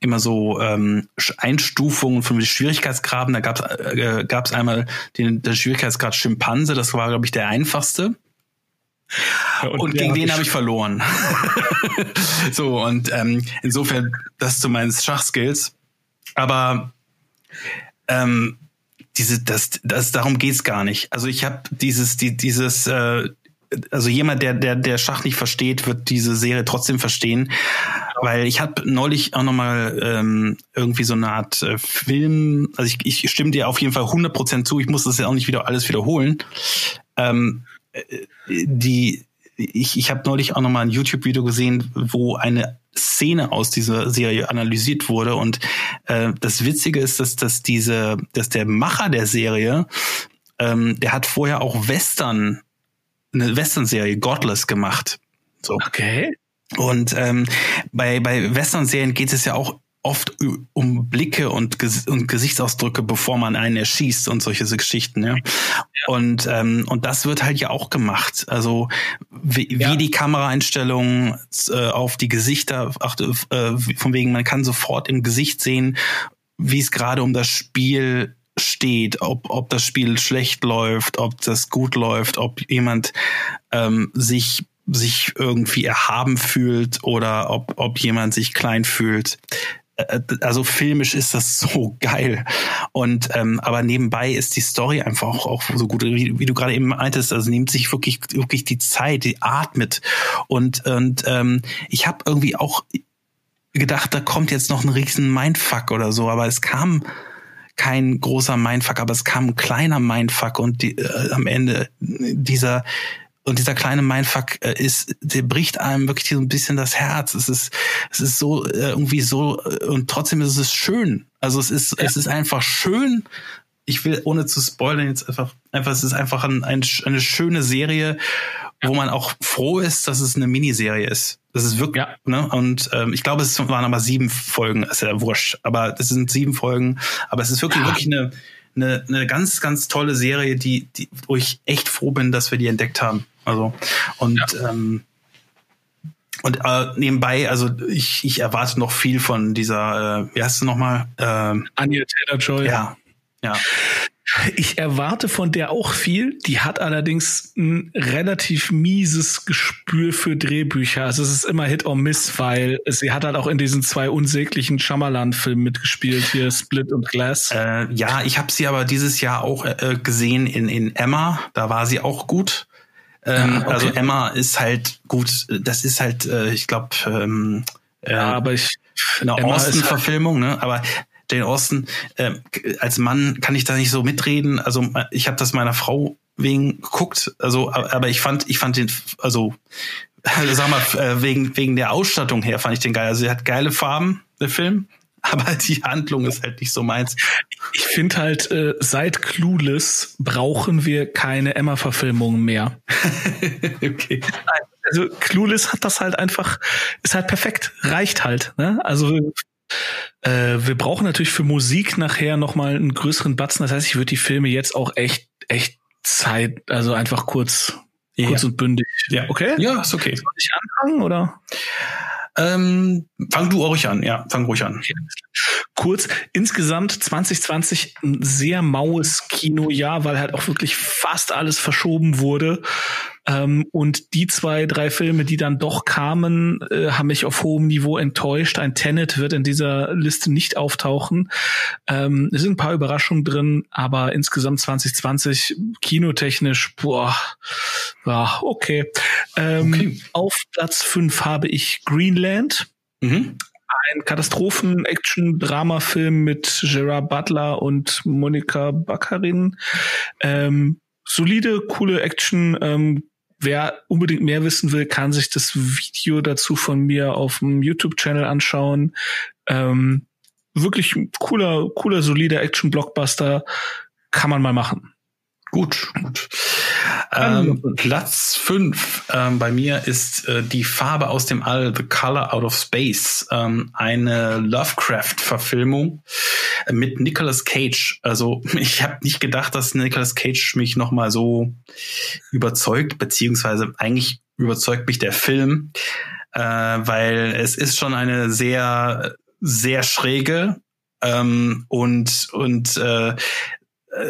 immer so ähm, Einstufungen von Schwierigkeitsgraden. Da gab es äh, gab's einmal den, den Schwierigkeitsgrad Schimpanse, das war glaube ich der einfachste. Und, und gegen den habe ich verloren. so, und ähm, insofern das zu meinen Schachskills. Aber ähm, diese, das, das, darum geht's gar nicht. Also ich habe dieses, die, dieses, äh, also jemand, der, der, der Schach nicht versteht, wird diese Serie trotzdem verstehen. Weil ich habe neulich auch nochmal ähm, irgendwie so eine Art äh, Film, also ich, ich stimme dir auf jeden Fall 100% zu, ich muss das ja auch nicht wieder alles wiederholen. Ähm, die ich, ich habe neulich auch noch mal ein YouTube-Video gesehen, wo eine Szene aus dieser Serie analysiert wurde. Und äh, das Witzige ist, dass, dass diese, dass der Macher der Serie, ähm, der hat vorher auch Western, eine Western-Serie, Godless, gemacht. So. Okay. Und ähm, bei, bei Western-Serien geht es ja auch oft um Blicke und, Ges und Gesichtsausdrücke, bevor man einen erschießt und solche Geschichten. Ja. Und ähm, und das wird halt ja auch gemacht. Also wie, ja. wie die Kameraeinstellungen äh, auf die Gesichter, ach, äh, von wegen man kann sofort im Gesicht sehen, wie es gerade um das Spiel steht, ob, ob das Spiel schlecht läuft, ob das gut läuft, ob jemand ähm, sich sich irgendwie erhaben fühlt oder ob, ob jemand sich klein fühlt. Äh, also filmisch ist das so geil. Und ähm, aber nebenbei ist die Story einfach auch, auch so gut, wie, wie du gerade eben meintest, also nimmt sich wirklich, wirklich die Zeit, die atmet. Und, und ähm, ich habe irgendwie auch gedacht, da kommt jetzt noch ein riesen Mindfuck oder so, aber es kam kein großer Mindfuck, aber es kam ein kleiner Mindfuck und die, äh, am Ende dieser und dieser kleine Mindfuck äh, ist, der bricht einem wirklich so ein bisschen das Herz. Es ist, es ist so äh, irgendwie so äh, und trotzdem ist es schön. Also es ist, ja. es ist einfach schön. Ich will ohne zu spoilern jetzt einfach, einfach es ist einfach ein, ein, eine schöne Serie, wo man auch froh ist, dass es eine Miniserie ist. Das ist wirklich, ja. ne? Und ähm, ich glaube, es waren aber sieben Folgen, ist ja wurscht. Aber das sind sieben Folgen. Aber es ist wirklich, ja. wirklich eine, eine, eine ganz, ganz tolle Serie, die, die, wo ich echt froh bin, dass wir die entdeckt haben. Also und ja. ähm, und äh, nebenbei, also ich, ich erwarte noch viel von dieser, äh, wie heißt du nochmal? Ähm, Anya Taylor Joy. Ja, ja. Ich erwarte von der auch viel. Die hat allerdings ein relativ mieses Gespür für Drehbücher. Also es ist immer Hit or Miss, weil sie hat halt auch in diesen zwei unsäglichen Shyamalan-Filmen mitgespielt, hier Split und Glass. Äh, ja, ich habe sie aber dieses Jahr auch äh, gesehen in, in Emma. Da war sie auch gut. Ähm, ah, okay. Also Emma ist halt gut. Das ist halt, äh, ich glaube, ähm, äh, ja, aber ich eine Austin-Verfilmung, ne? Aber Jane Austen, äh, als Mann kann ich da nicht so mitreden. Also ich habe das meiner Frau wegen geguckt, also aber ich fand, ich fand den, also sag mal, äh, wegen, wegen der Ausstattung her fand ich den geil. Also er hat geile Farben, der Film, aber die Handlung ist halt nicht so meins. Ich finde halt, äh, seit Clueless brauchen wir keine Emma-Verfilmungen mehr. okay. Also Clueless hat das halt einfach, ist halt perfekt, reicht halt. Ne? Also äh, wir brauchen natürlich für Musik nachher nochmal einen größeren Batzen. Das heißt, ich würde die Filme jetzt auch echt, echt Zeit, also einfach kurz, ja. kurz und bündig. Ja, okay? Ja, ist okay. Soll ich anfangen oder? Ähm, fang du ruhig an, ja, fang ruhig an. Kurz, insgesamt 2020 ein sehr maues Kinojahr, weil halt auch wirklich fast alles verschoben wurde. Ähm, und die zwei, drei Filme, die dann doch kamen, äh, haben mich auf hohem Niveau enttäuscht. Ein Tenet wird in dieser Liste nicht auftauchen. Ähm, es sind ein paar Überraschungen drin, aber insgesamt 2020 kinotechnisch, boah, ja, okay. Ähm, okay. Auf Platz fünf habe ich Greenland. Mhm ein Katastrophen-Action-Drama-Film mit Gerard Butler und Monika Baccarin. Ähm, solide, coole Action, ähm, Wer unbedingt mehr wissen will, kann sich das Video dazu von mir auf dem YouTube-Channel anschauen. Ähm, wirklich cooler, cooler, solider Action-Blockbuster. Kann man mal machen. Gut, gut. Ähm, Platz fünf ähm, bei mir ist äh, die Farbe aus dem All, The Color Out of Space, ähm, eine Lovecraft-Verfilmung mit Nicolas Cage. Also ich habe nicht gedacht, dass Nicolas Cage mich noch mal so überzeugt, beziehungsweise eigentlich überzeugt mich der Film, äh, weil es ist schon eine sehr sehr schräge ähm, und und äh, äh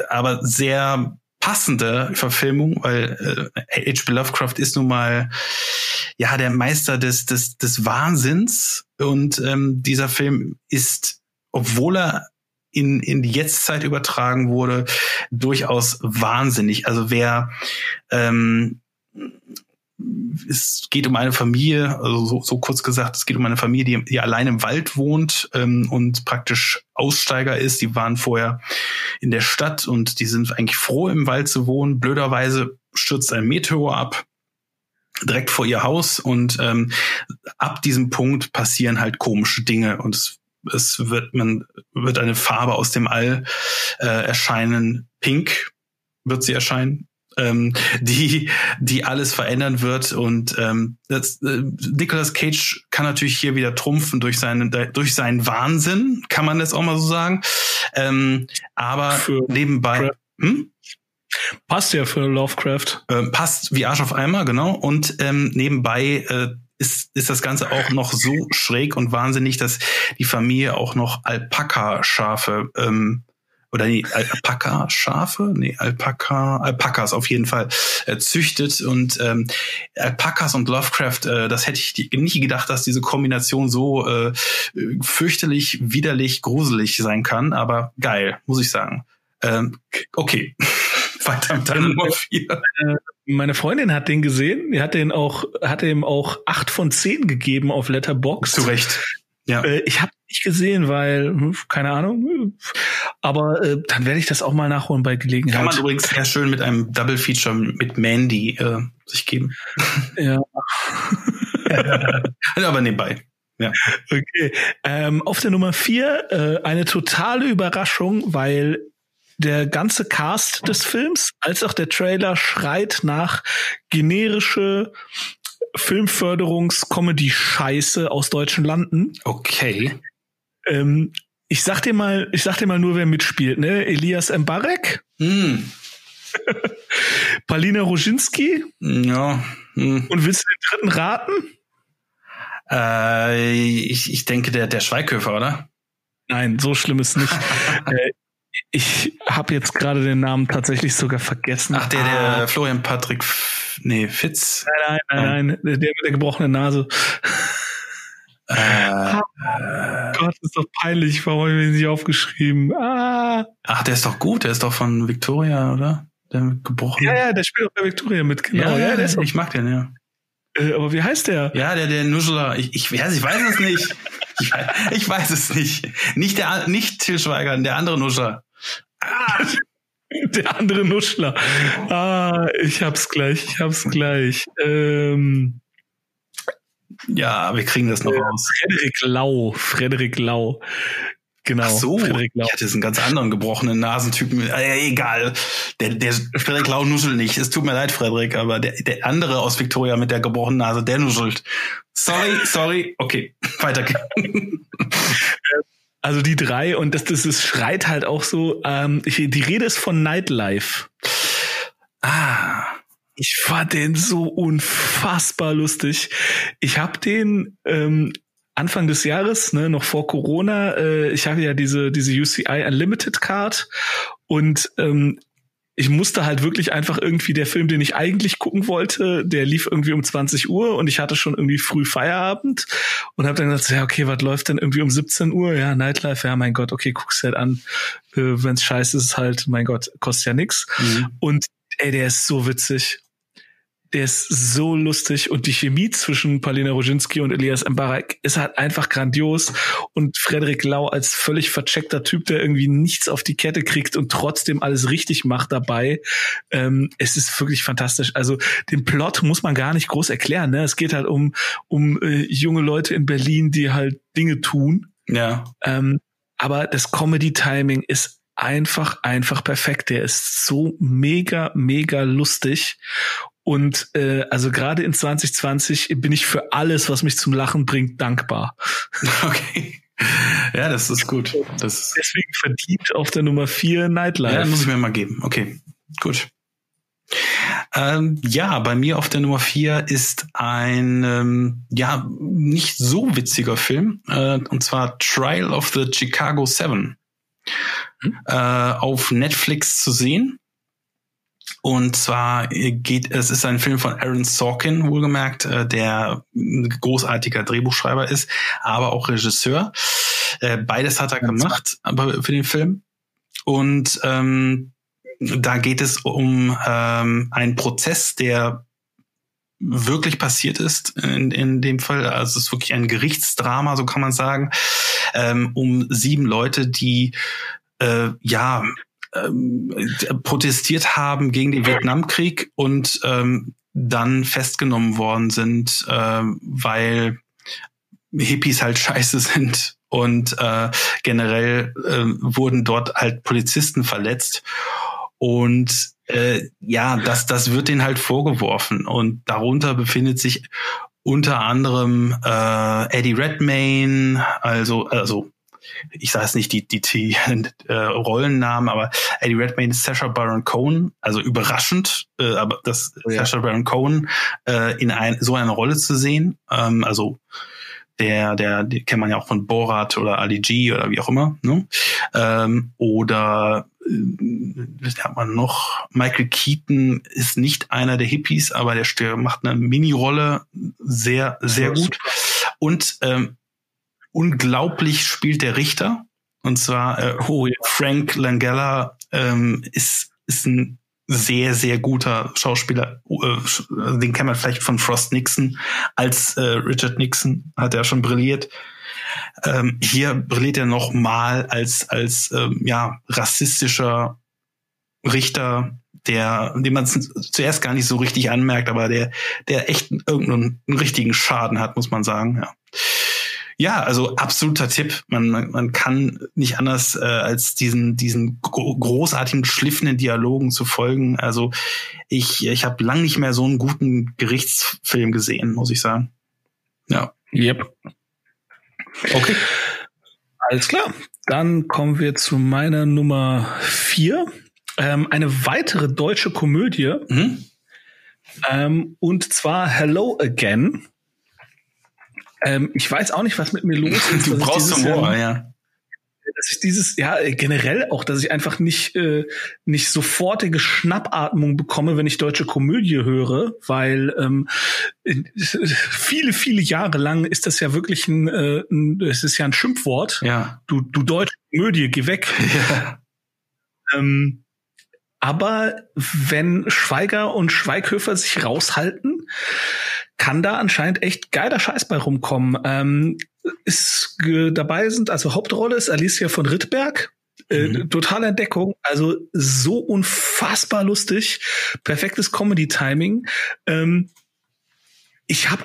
aber sehr passende Verfilmung, weil äh, H.P. Lovecraft ist nun mal ja der Meister des des des Wahnsinns und ähm, dieser Film ist, obwohl er in in die Jetztzeit übertragen wurde, durchaus wahnsinnig. Also wer ähm, es geht um eine Familie, also so, so kurz gesagt, es geht um eine Familie, die, die allein im Wald wohnt ähm, und praktisch Aussteiger ist. Die waren vorher in der Stadt und die sind eigentlich froh, im Wald zu wohnen. Blöderweise stürzt ein Meteor ab direkt vor ihr Haus und ähm, ab diesem Punkt passieren halt komische Dinge und es, es wird man wird eine Farbe aus dem All äh, erscheinen. Pink wird sie erscheinen ähm, die, die alles verändern wird. Und ähm, das, äh, Nicolas Cage kann natürlich hier wieder trumpfen durch seinen, durch seinen Wahnsinn, kann man das auch mal so sagen. Ähm, aber für nebenbei. Hm? Passt ja für Lovecraft. Ähm, passt wie Arsch auf Eimer, genau. Und ähm, nebenbei äh, ist, ist das Ganze auch noch so schräg und wahnsinnig, dass die Familie auch noch Alpaka-Schafe ähm, oder nee, Alpaka, Schafe? Nee, Alpaka, Alpakas auf jeden Fall äh, züchtet und ähm, Alpakas und Lovecraft, äh, das hätte ich nicht gedacht, dass diese Kombination so äh, fürchterlich, widerlich, gruselig sein kann, aber geil, muss ich sagen. Ähm, okay. Weiter mit deiner Nummer vier. Meine Freundin hat den gesehen, die hat den auch, hat ihm auch acht von zehn gegeben auf Letterbox. Zu Recht. Ja. Äh, ich habe nicht gesehen, weil, hm, keine Ahnung. Aber äh, dann werde ich das auch mal nachholen bei Gelegenheit. Kann man übrigens sehr schön mit einem Double Feature mit Mandy äh, sich geben. Ja. Aber nebenbei. Ja. Okay. Ähm, auf der Nummer vier äh, eine totale Überraschung, weil der ganze Cast des Films als auch der Trailer schreit nach generische Filmförderungs-Comedy-Scheiße aus deutschen Landen. Okay. Ähm, ich sag dir mal, ich sag dir mal nur, wer mitspielt, ne? Elias Mbarek. Mm. Palina Roginski. Ja. Mm. Und willst du den dritten raten? Äh, ich, ich denke, der, der Schweighöfer, oder? Nein, so schlimm ist nicht. äh, ich habe jetzt gerade den Namen tatsächlich sogar vergessen. Ach, der, der ah. Florian Patrick, nee, Fitz. Nein, nein, nein, nein, der mit der gebrochenen Nase. Äh, oh Gott, ist doch peinlich. Warum habe ich ihn nicht aufgeschrieben? Ah. Ach, der ist doch gut. Der ist doch von Victoria, oder? Der gebrochen. Ja, ja, der spielt auch bei Victoria mit. Genau. Ja, ja, der ist ich mag den, ja. Äh, aber wie heißt der? Ja, der, der Nuschler. Ich, ich, ich weiß es nicht. ich, ich weiß es nicht. Nicht der, nicht Til Schweiger, der andere Nuschler. Ah. Der andere Nuschler. Ah, ich hab's gleich, ich hab's gleich. Ähm, ja, wir kriegen das noch äh, raus. Frederik Lau, Frederik Lau. Genau. Ach so, Frederik Lau. ich hatte jetzt einen ganz anderen gebrochenen Nasentypen. Äh, egal, der, der Frederik Lau nuschelt nicht. Es tut mir leid, Frederik, aber der, der andere aus Victoria mit der gebrochenen Nase, der nuschelt. Sorry, sorry. Okay, weiter. Also die drei und das, das ist, schreit halt auch so. Ähm, ich, die Rede ist von Nightlife. Ah, ich fand den so unfassbar lustig. Ich habe den ähm, Anfang des Jahres, ne, noch vor Corona, äh, ich habe ja diese diese UCI Unlimited Card und ähm, ich musste halt wirklich einfach irgendwie der Film, den ich eigentlich gucken wollte, der lief irgendwie um 20 Uhr und ich hatte schon irgendwie früh Feierabend und habe dann gesagt, ja, okay, was läuft denn irgendwie um 17 Uhr? Ja, Nightlife, ja, mein Gott, okay, guck's halt an. Äh, wenn's scheiße ist, halt, mein Gott, kostet ja nix. Mhm. Und ey, der ist so witzig der ist so lustig und die Chemie zwischen Palina Roginski und Elias Mbarak ist halt einfach grandios und Frederik Lau als völlig vercheckter Typ, der irgendwie nichts auf die Kette kriegt und trotzdem alles richtig macht dabei. Ähm, es ist wirklich fantastisch. Also den Plot muss man gar nicht groß erklären. Ne? Es geht halt um um äh, junge Leute in Berlin, die halt Dinge tun. Ja. Ähm, aber das Comedy-Timing ist einfach, einfach perfekt. Der ist so mega, mega lustig. Und äh, also gerade in 2020 bin ich für alles, was mich zum Lachen bringt, dankbar. Okay. Ja, das ist gut. Das Deswegen verdient auf der Nummer vier Nightlife. Ja, muss ich mir mal geben. Okay, gut. Ähm, ja, bei mir auf der Nummer vier ist ein ähm, ja nicht so witziger Film äh, und zwar Trial of the Chicago Seven hm? äh, auf Netflix zu sehen. Und zwar geht es ist ein Film von Aaron Sorkin, wohlgemerkt, äh, der ein großartiger Drehbuchschreiber ist, aber auch Regisseur. Äh, beides hat er gemacht, aber für den Film. Und ähm, da geht es um ähm, einen Prozess, der wirklich passiert ist in, in dem Fall. Also es ist wirklich ein Gerichtsdrama, so kann man sagen, ähm, um sieben Leute, die äh, ja ähm, protestiert haben gegen den Vietnamkrieg und ähm, dann festgenommen worden sind, äh, weil Hippies halt scheiße sind und äh, generell äh, wurden dort halt Polizisten verletzt. Und äh, ja, das das wird denen halt vorgeworfen. Und darunter befindet sich unter anderem äh, Eddie Redmayne, also also ich sage es nicht die, die, die äh, Rollennamen, aber Eddie Redmayne ist Sacha Baron Cohen, also überraschend, äh, aber das oh ja. Sacha Baron Cohen äh, in ein, so einer Rolle zu sehen, ähm, also der, der, den kennt man ja auch von Borat oder Ali G oder wie auch immer, ne? Ähm, oder äh, was hat man noch? Michael Keaton ist nicht einer der Hippies, aber der macht eine Mini-Rolle sehr, sehr gut. Und ähm, unglaublich spielt der Richter. Und zwar äh, oh, Frank Langella ähm, ist, ist ein sehr, sehr guter Schauspieler. Äh, den kennt man vielleicht von Frost Nixon. Als äh, Richard Nixon hat er schon brilliert. Ähm, hier brilliert er noch mal als, als ähm, ja, rassistischer Richter, der, den man zuerst gar nicht so richtig anmerkt, aber der, der echt irgendeinen richtigen Schaden hat, muss man sagen. Ja. Ja, also absoluter Tipp. Man, man, man kann nicht anders äh, als diesen, diesen großartigen, schliffenden Dialogen zu folgen. Also ich, ich habe lang nicht mehr so einen guten Gerichtsfilm gesehen, muss ich sagen. Ja. Yep. Okay. Alles klar. Dann kommen wir zu meiner Nummer vier. Ähm, eine weitere deutsche Komödie. Mhm. Ähm, und zwar Hello Again ähm, ich weiß auch nicht, was mit mir los ist. du brauchst Humor, ja. dass ich dieses, ja, generell auch, dass ich einfach nicht, äh, nicht sofortige Schnappatmung bekomme, wenn ich deutsche Komödie höre, weil ähm, viele, viele Jahre lang ist das ja wirklich ein, äh, ein es ist ja ein Schimpfwort. Ja. Du, du deutsche Komödie, geh weg. Ja. Ähm, aber wenn Schweiger und Schweighöfer sich raushalten, kann da anscheinend echt geiler Scheiß bei rumkommen. Ähm, ist äh, dabei sind, also Hauptrolle ist Alicia von Rittberg. Äh, mhm. Totale Entdeckung, also so unfassbar lustig, perfektes Comedy-Timing. Ähm, ich habe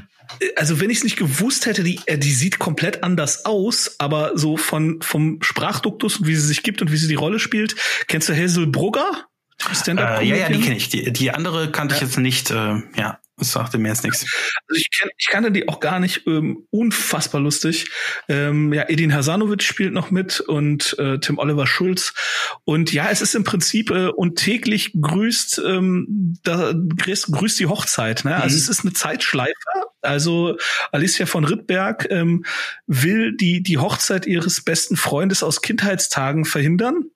also wenn ich es nicht gewusst hätte, die, äh, die sieht komplett anders aus, aber so von vom Sprachduktus und wie sie sich gibt und wie sie die Rolle spielt, kennst du Hazel Brugger? Äh, ja, ja, die kenne ich. Die, die andere kannte ja. ich jetzt nicht. Äh, ja. Das sagte mir jetzt nichts. Also ich, kenn, ich kannte die auch gar nicht. Ähm, unfassbar lustig. Ähm, ja, Edin Hasanovic spielt noch mit und äh, Tim Oliver Schulz. Und ja, es ist im Prinzip äh, und täglich grüßt, ähm, da, grüßt, grüßt die Hochzeit. Ne? Also mhm. es ist eine Zeitschleife. Also Alicia von Rittberg ähm, will die, die Hochzeit ihres besten Freundes aus Kindheitstagen verhindern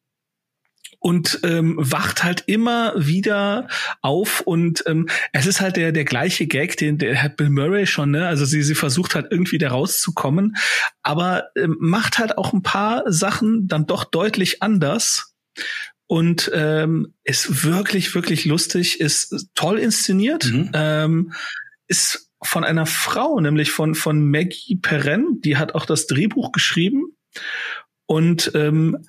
und ähm, wacht halt immer wieder auf und ähm, es ist halt der der gleiche Gag, den der hat Bill Murray schon, ne? Also sie sie versucht halt irgendwie da rauszukommen, aber ähm, macht halt auch ein paar Sachen dann doch deutlich anders und ähm, ist wirklich wirklich lustig, ist toll inszeniert, mhm. ähm, ist von einer Frau, nämlich von von Maggie Perrin, die hat auch das Drehbuch geschrieben und ähm,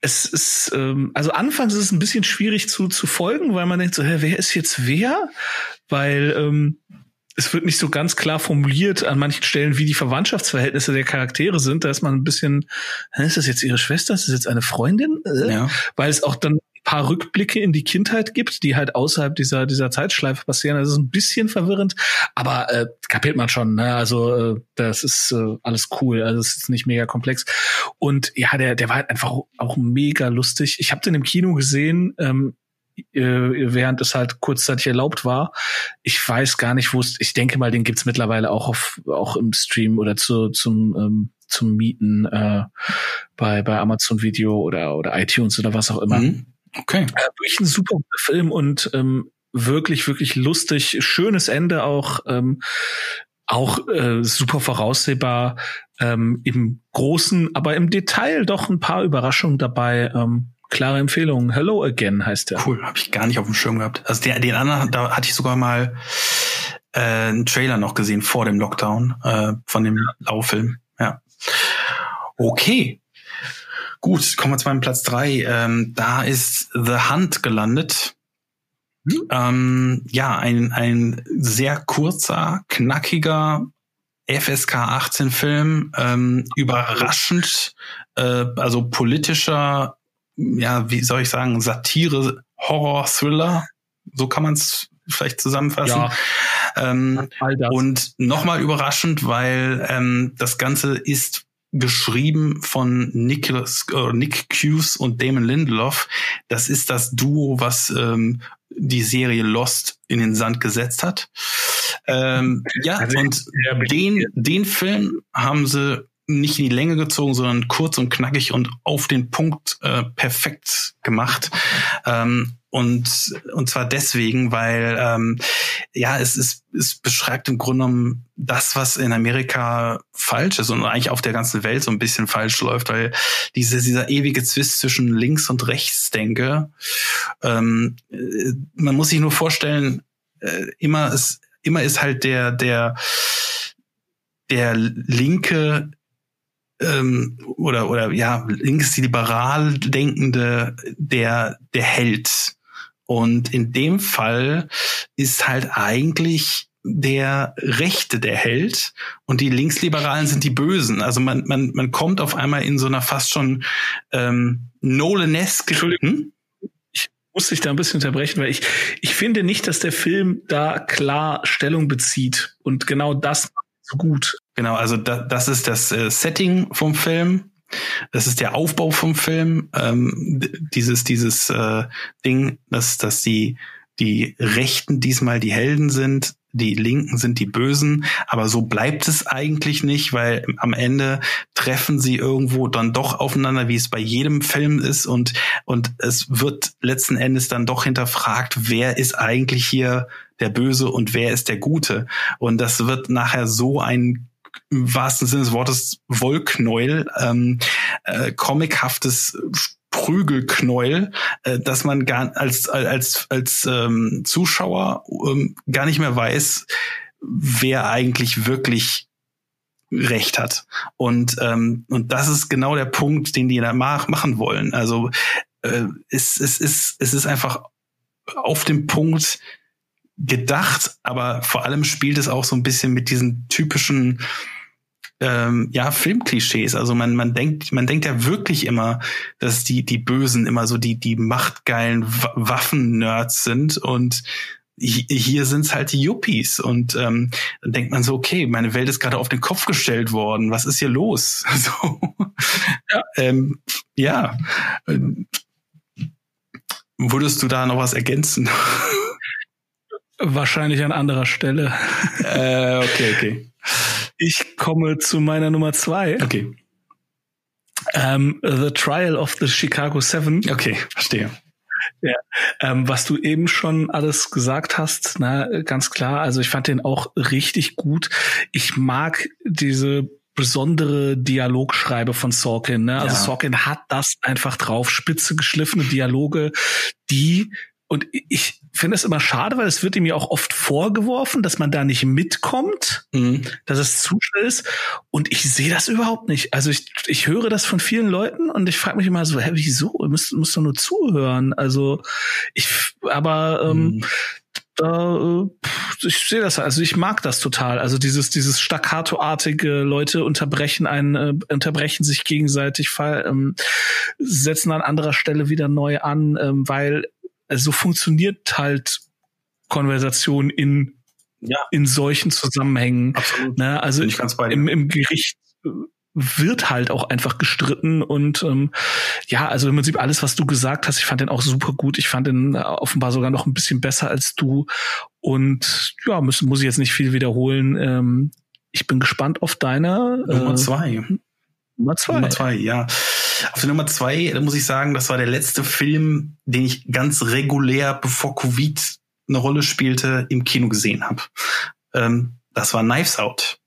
es ist, ähm, also anfangs ist es ein bisschen schwierig zu, zu folgen, weil man denkt so, hä, wer ist jetzt wer? Weil ähm, es wird nicht so ganz klar formuliert an manchen Stellen, wie die Verwandtschaftsverhältnisse der Charaktere sind. Da ist man ein bisschen, hä, ist das jetzt ihre Schwester? Ist das jetzt eine Freundin? Äh? Ja. Weil es auch dann paar Rückblicke in die Kindheit gibt, die halt außerhalb dieser dieser Zeitschleife passieren. Das ist ein bisschen verwirrend, aber äh, kapiert man schon. Ne? Also äh, das ist äh, alles cool. Also es ist nicht mega komplex. Und ja, der der war halt einfach auch mega lustig. Ich habe den im Kino gesehen. Ähm, äh, während es halt kurzzeitig erlaubt war. Ich weiß gar nicht, wo es, ich denke mal, den gibt's mittlerweile auch auf, auch im Stream oder zu, zum, ähm, zum Mieten äh, bei, bei Amazon Video oder, oder iTunes oder was auch immer. Mhm. Okay. Äh, wirklich ein super Film und ähm, wirklich, wirklich lustig. Schönes Ende auch. Ähm, auch äh, super voraussehbar ähm, im Großen, aber im Detail doch ein paar Überraschungen dabei. Ähm, klare Empfehlung. Hello Again heißt der. Cool, habe ich gar nicht auf dem Schirm gehabt. Also der, den anderen, da hatte ich sogar mal äh, einen Trailer noch gesehen vor dem Lockdown äh, von dem Lauffilm. Ja. Okay, Gut, kommen wir zu meinem Platz drei. Ähm, da ist The Hunt gelandet. Hm? Ähm, ja, ein, ein sehr kurzer, knackiger FSK 18 Film, ähm, überraschend, äh, also politischer, ja, wie soll ich sagen, Satire, Horror, Thriller, so kann man es vielleicht zusammenfassen. Ja. Ähm, und nochmal überraschend, weil ähm, das Ganze ist geschrieben von Nicholas, äh, Nick Cuse und Damon Lindelof. Das ist das Duo, was ähm, die Serie Lost in den Sand gesetzt hat. Ähm, ja, also und den, den Film haben sie nicht in die Länge gezogen, sondern kurz und knackig und auf den Punkt äh, perfekt gemacht. Ähm, und, und zwar deswegen, weil ähm, ja, es, ist, es beschreibt im Grunde genommen das, was in Amerika falsch ist und eigentlich auf der ganzen Welt so ein bisschen falsch läuft, weil diese, dieser ewige Zwist zwischen links und rechts denke, ähm, äh, man muss sich nur vorstellen, äh, immer ist, immer ist halt der, der, der linke ähm, oder oder ja links liberal denkende der der Held und in dem Fall ist halt eigentlich der Rechte der Held und die Linksliberalen sind die Bösen. Also man, man, man kommt auf einmal in so einer fast schon ähm, Nolanesque. Entschuldigung. Hm? Ich muss dich da ein bisschen unterbrechen, weil ich, ich finde nicht, dass der Film da klar Stellung bezieht. Und genau das so gut. Genau, also da, das ist das äh, Setting vom Film. Das ist der Aufbau vom Film, ähm, dieses dieses äh, Ding, dass dass die die Rechten diesmal die Helden sind die Linken sind die Bösen, aber so bleibt es eigentlich nicht, weil am Ende treffen sie irgendwo dann doch aufeinander, wie es bei jedem Film ist. Und, und es wird letzten Endes dann doch hinterfragt, wer ist eigentlich hier der Böse und wer ist der Gute. Und das wird nachher so ein im wahrsten Sinne des Wortes Wollknäuel, ähm, äh, comichaftes Prügelknäuel, äh, dass man gar als als als ähm, Zuschauer ähm, gar nicht mehr weiß, wer eigentlich wirklich Recht hat. Und ähm, und das ist genau der Punkt, den die da machen wollen. Also äh, es, es ist es ist einfach auf dem Punkt gedacht, aber vor allem spielt es auch so ein bisschen mit diesen typischen ähm, ja Filmklischees. Also man man denkt man denkt ja wirklich immer, dass die die Bösen immer so die die machtgeilen Waffen-Nerds sind und hier sind es halt die Yuppies und ähm, dann denkt man so, okay, meine Welt ist gerade auf den Kopf gestellt worden, was ist hier los? So, ja, ähm, ja. Würdest du da noch was ergänzen? Wahrscheinlich an anderer Stelle. Äh, okay, okay. Ich komme zu meiner Nummer zwei. Okay. Ähm, the Trial of the Chicago Seven. Okay, verstehe. Ja, ähm, was du eben schon alles gesagt hast, na, ganz klar. Also ich fand den auch richtig gut. Ich mag diese besondere Dialogschreibe von Sorkin. Ne? Also ja. Sorkin hat das einfach drauf, spitze geschliffene Dialoge, die und ich finde es immer schade, weil es wird ihm ja auch oft vorgeworfen, dass man da nicht mitkommt, mhm. dass es zu schnell ist. Und ich sehe das überhaupt nicht. Also ich, ich höre das von vielen Leuten und ich frage mich immer so, hä, wieso? Du musst, musst doch nur zuhören. Also ich, aber ähm, mhm. da, äh, ich sehe das, also ich mag das total. Also dieses, dieses staccatoartige Leute unterbrechen einen, äh, unterbrechen sich gegenseitig, fall, ähm, setzen an anderer Stelle wieder neu an, ähm, weil also so funktioniert halt Konversation in ja. in solchen Zusammenhängen. Absolut. Ne? Also ich ganz bei im, im Gericht wird halt auch einfach gestritten und ähm, ja, also im Prinzip alles, was du gesagt hast, ich fand den auch super gut. Ich fand den offenbar sogar noch ein bisschen besser als du und ja, muss, muss ich jetzt nicht viel wiederholen. Ähm, ich bin gespannt auf deine Nummer äh, zwei. Nummer zwei. Nummer zwei, ja. Auf der Nummer zwei, da muss ich sagen, das war der letzte Film, den ich ganz regulär, bevor Covid eine Rolle spielte, im Kino gesehen habe. Ähm, das war Knives Out.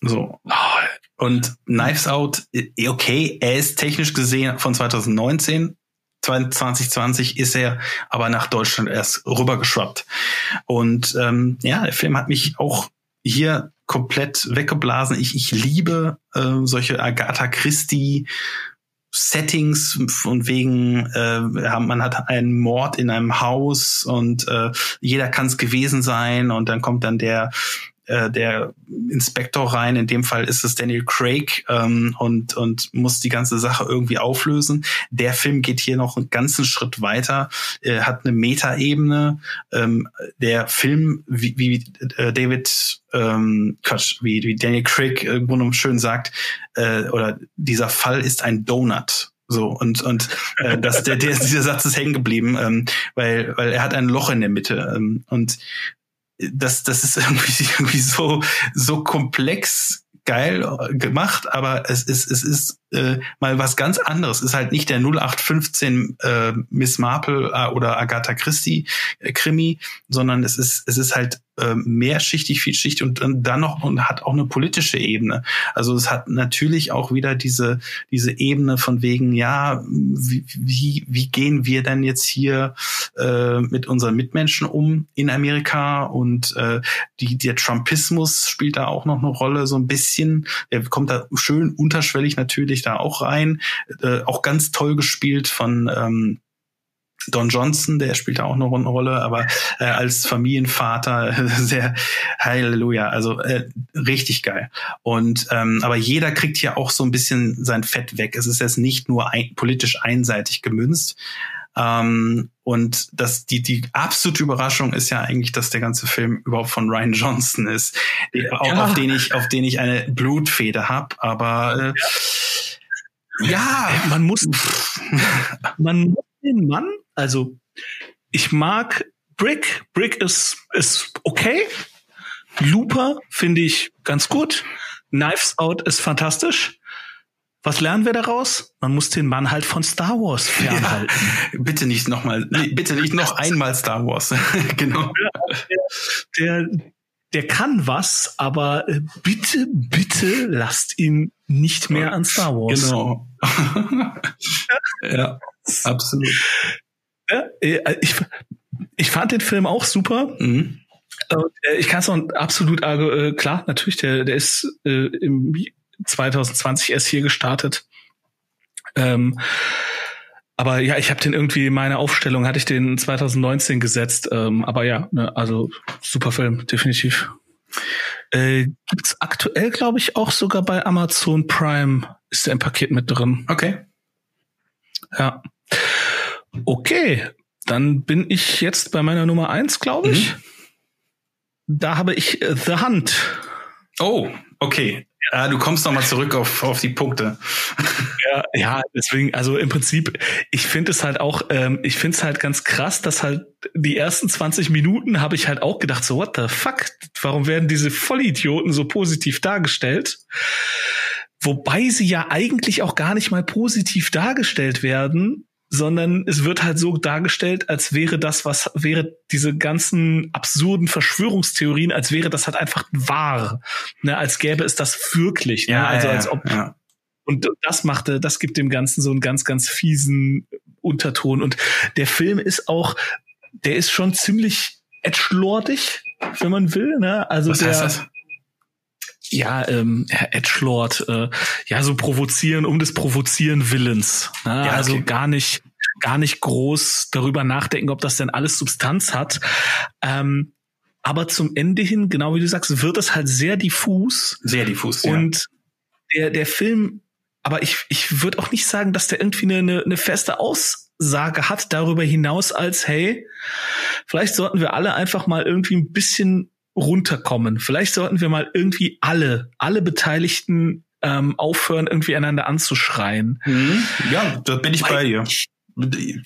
So. Und Knives Out, okay, er ist technisch gesehen von 2019. 2020 ist er aber nach Deutschland erst rübergeschwappt. Und ähm, ja, der Film hat mich auch hier komplett weggeblasen. Ich, ich liebe äh, solche Agatha Christie Settings von wegen, äh, man hat einen Mord in einem Haus und äh, jeder kann es gewesen sein und dann kommt dann der äh, der Inspektor rein. In dem Fall ist es Daniel Craig ähm, und, und muss die ganze Sache irgendwie auflösen. Der Film geht hier noch einen ganzen Schritt weiter, äh, hat eine Metaebene. Ähm, der Film, wie, wie äh, David ähm, Quatsch, wie, wie Daniel Craig irgendwo schön sagt, äh, oder dieser Fall ist ein Donut. So, und, und äh, das, der, der, dieser Satz ist hängen geblieben, ähm, weil, weil er hat ein Loch in der Mitte. Ähm, und das, das ist irgendwie, irgendwie so, so komplex geil gemacht, aber es ist, es ist äh, mal was ganz anderes. Ist halt nicht der 0815 äh, Miss Marple äh, oder Agatha Christie äh, Krimi, sondern es ist, es ist halt äh, mehrschichtig, vielschichtig und, und dann noch und hat auch eine politische Ebene. Also es hat natürlich auch wieder diese, diese Ebene von wegen, ja, wie, wie, wie gehen wir denn jetzt hier äh, mit unseren Mitmenschen um in Amerika und äh, die, der Trumpismus spielt da auch noch eine Rolle, so ein bisschen. Er kommt da schön unterschwellig natürlich da auch rein. Äh, auch ganz toll gespielt von ähm, Don Johnson, der spielt da auch noch eine Rolle, aber äh, als Familienvater sehr Halleluja, also äh, richtig geil. Und ähm, aber jeder kriegt hier auch so ein bisschen sein Fett weg. Es ist jetzt nicht nur ein, politisch einseitig gemünzt. Ähm, und das, die, die absolute Überraschung ist ja eigentlich, dass der ganze Film überhaupt von Ryan Johnson ist, auch ja. auf den ich, auf den ich eine Blutfede habe. Aber äh, ja. Ja, man muss, man muss den Mann also ich mag Brick. Brick ist, ist okay. Looper finde ich ganz gut. Knives Out ist fantastisch. Was lernen wir daraus? Man muss den Mann halt von Star Wars fernhalten. Ja, bitte nicht nochmal, nee, bitte nicht noch einmal Star Wars. genau. Der, der, der kann was, aber äh, bitte, bitte lasst ihn nicht mehr an Star Wars. Genau. ja, absolut. Ja, äh, ich, ich fand den Film auch super. Mhm. Äh, ich kann es noch absolut äh, klar, natürlich, der, der ist im 2020 erst hier gestartet. Ähm, aber ja, ich habe den irgendwie, meine Aufstellung hatte ich den 2019 gesetzt. Ähm, aber ja, ne, also super Film, definitiv. Äh, gibt's aktuell, glaube ich, auch sogar bei Amazon Prime ist der im Paket mit drin. Okay. Ja. Okay, dann bin ich jetzt bei meiner Nummer eins, glaube ich. Mhm. Da habe ich The Hunt. Oh, okay. Ja, du kommst nochmal zurück auf, auf die Punkte. Ja, ja, deswegen, also im Prinzip, ich finde es halt auch, ähm, ich finde es halt ganz krass, dass halt die ersten 20 Minuten habe ich halt auch gedacht, so, what the fuck? Warum werden diese Vollidioten so positiv dargestellt? Wobei sie ja eigentlich auch gar nicht mal positiv dargestellt werden, sondern es wird halt so dargestellt, als wäre das, was wäre diese ganzen absurden Verschwörungstheorien, als wäre das halt einfach wahr, ne, als gäbe es das wirklich, ne? ja, also ja, als ob ja. und das machte, das gibt dem Ganzen so einen ganz, ganz fiesen Unterton und der Film ist auch, der ist schon ziemlich edgelordig, wenn man will, ne, also was der, heißt das? Ja, ähm, Herr Edgelord, äh, ja, so provozieren um des Provozieren Willens. Ne? Ja, also okay. gar nicht, gar nicht groß darüber nachdenken, ob das denn alles Substanz hat. Ähm, aber zum Ende hin, genau wie du sagst, wird es halt sehr diffus. Sehr diffus, ja. Und der, der Film, aber ich, ich würde auch nicht sagen, dass der irgendwie eine, eine feste Aussage hat darüber hinaus als, hey, vielleicht sollten wir alle einfach mal irgendwie ein bisschen runterkommen. Vielleicht sollten wir mal irgendwie alle, alle Beteiligten ähm, aufhören, irgendwie einander anzuschreien. Mhm. Ja, da bin ich bei dir.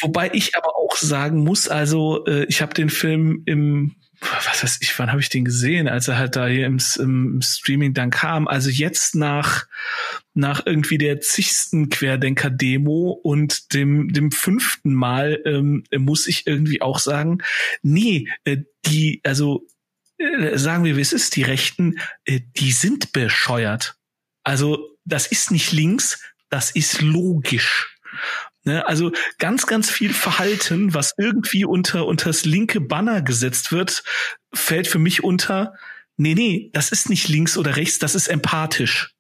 Wobei ich aber auch sagen muss, also äh, ich habe den Film im was weiß ich, wann habe ich den gesehen, als er halt da hier im, im Streaming dann kam. Also jetzt nach nach irgendwie der zigsten Querdenker-Demo und dem dem fünften Mal ähm, muss ich irgendwie auch sagen, nee, äh, die also sagen wir, wie es ist, die Rechten, äh, die sind bescheuert. Also das ist nicht links, das ist logisch. Ne, also ganz, ganz viel Verhalten, was irgendwie unter, unter das linke Banner gesetzt wird, fällt für mich unter, nee, nee, das ist nicht links oder rechts, das ist empathisch.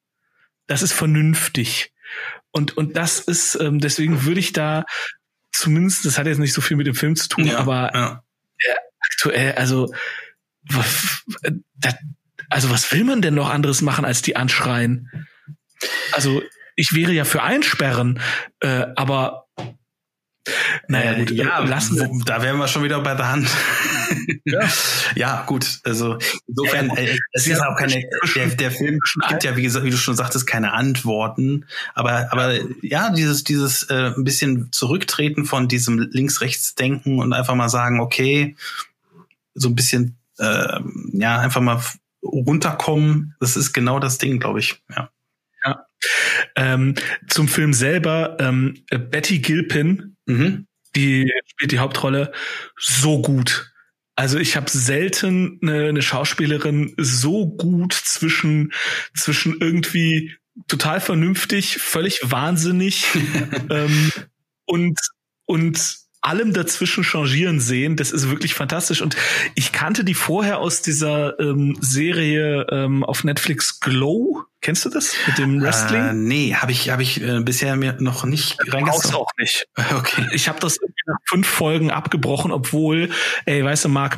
Das ist vernünftig. Und, und das ist, ähm, deswegen würde ich da zumindest, das hat jetzt nicht so viel mit dem Film zu tun, Ja, aber ja. äh, aktuell, also, also was will man denn noch anderes machen als die anschreien? Also ich wäre ja für Einsperren, äh, aber naja, gut, Äh, ja, lassen wir. da wären wir schon wieder bei der Hand. Ja. ja, gut. Also insofern, äh, es ist auch keine, der, der Film gibt ja, wie gesagt, wie du schon sagtest, keine Antworten. Aber, aber ja, dieses, dieses äh, ein bisschen Zurücktreten von diesem Links-Rechts-Denken und einfach mal sagen, okay, so ein bisschen, äh, ja, einfach mal runterkommen, das ist genau das Ding, glaube ich. Ja. Ähm, zum Film selber, ähm, äh, Betty Gilpin, Mhm. die spielt die Hauptrolle so gut. Also ich habe selten eine, eine Schauspielerin so gut zwischen zwischen irgendwie total vernünftig, völlig wahnsinnig ähm, und und allem dazwischen changieren sehen. Das ist wirklich fantastisch. Und ich kannte die vorher aus dieser ähm, Serie ähm, auf Netflix Glow. Kennst du das mit dem Wrestling? Äh, nee, habe ich, hab ich äh, bisher mir noch nicht Brauchst reingezogen. auch nicht. Okay. Ich habe das nach fünf Folgen abgebrochen, obwohl, ey, weißt du, Marc,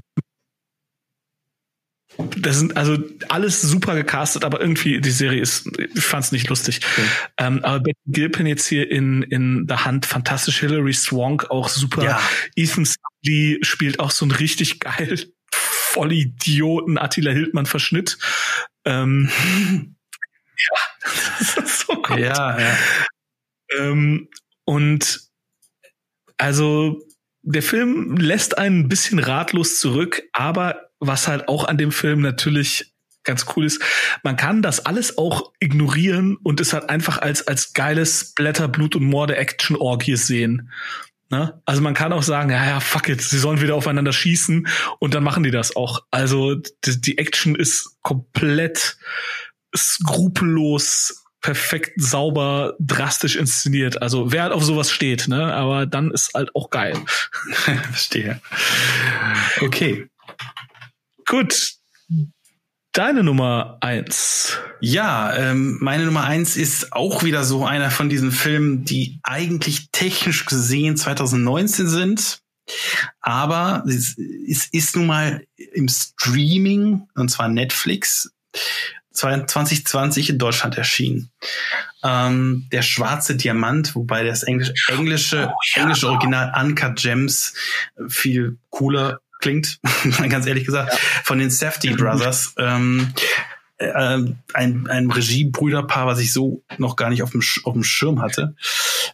das sind also alles super gecastet, aber irgendwie die Serie ist, ich fand's nicht lustig. Ähm, aber Betty Gilpin jetzt hier in in der Hand fantastisch, Hilary Swank auch super. Ja. Ethan Lee spielt auch so einen richtig geil Vollidioten Attila Hildmann Verschnitt. Ähm, ja, das ist so gut. Ja, ja. Ähm, und also der Film lässt einen ein bisschen ratlos zurück, aber was halt auch an dem Film natürlich ganz cool ist. Man kann das alles auch ignorieren und es halt einfach als, als geiles Blätter, Blut und Morde Action Orgie sehen. Ne? Also man kann auch sagen, ja, ja, fuck it, sie sollen wieder aufeinander schießen und dann machen die das auch. Also die, die Action ist komplett skrupellos, perfekt, sauber, drastisch inszeniert. Also wer halt auf sowas steht, ne? Aber dann ist halt auch geil. Verstehe. Okay. Gut, Deine Nummer eins. Ja, ähm, meine Nummer eins ist auch wieder so einer von diesen Filmen, die eigentlich technisch gesehen 2019 sind. Aber es, es ist nun mal im Streaming, und zwar Netflix, 2020 in Deutschland erschienen. Ähm, der schwarze Diamant, wobei das Englisch, englische, oh, ja. englische Original Uncut Gems viel cooler klingt, ganz ehrlich gesagt, ja. von den Safety Brothers. Ähm, äh, ein, ein Regie-Brüderpaar, was ich so noch gar nicht auf dem, auf dem Schirm hatte.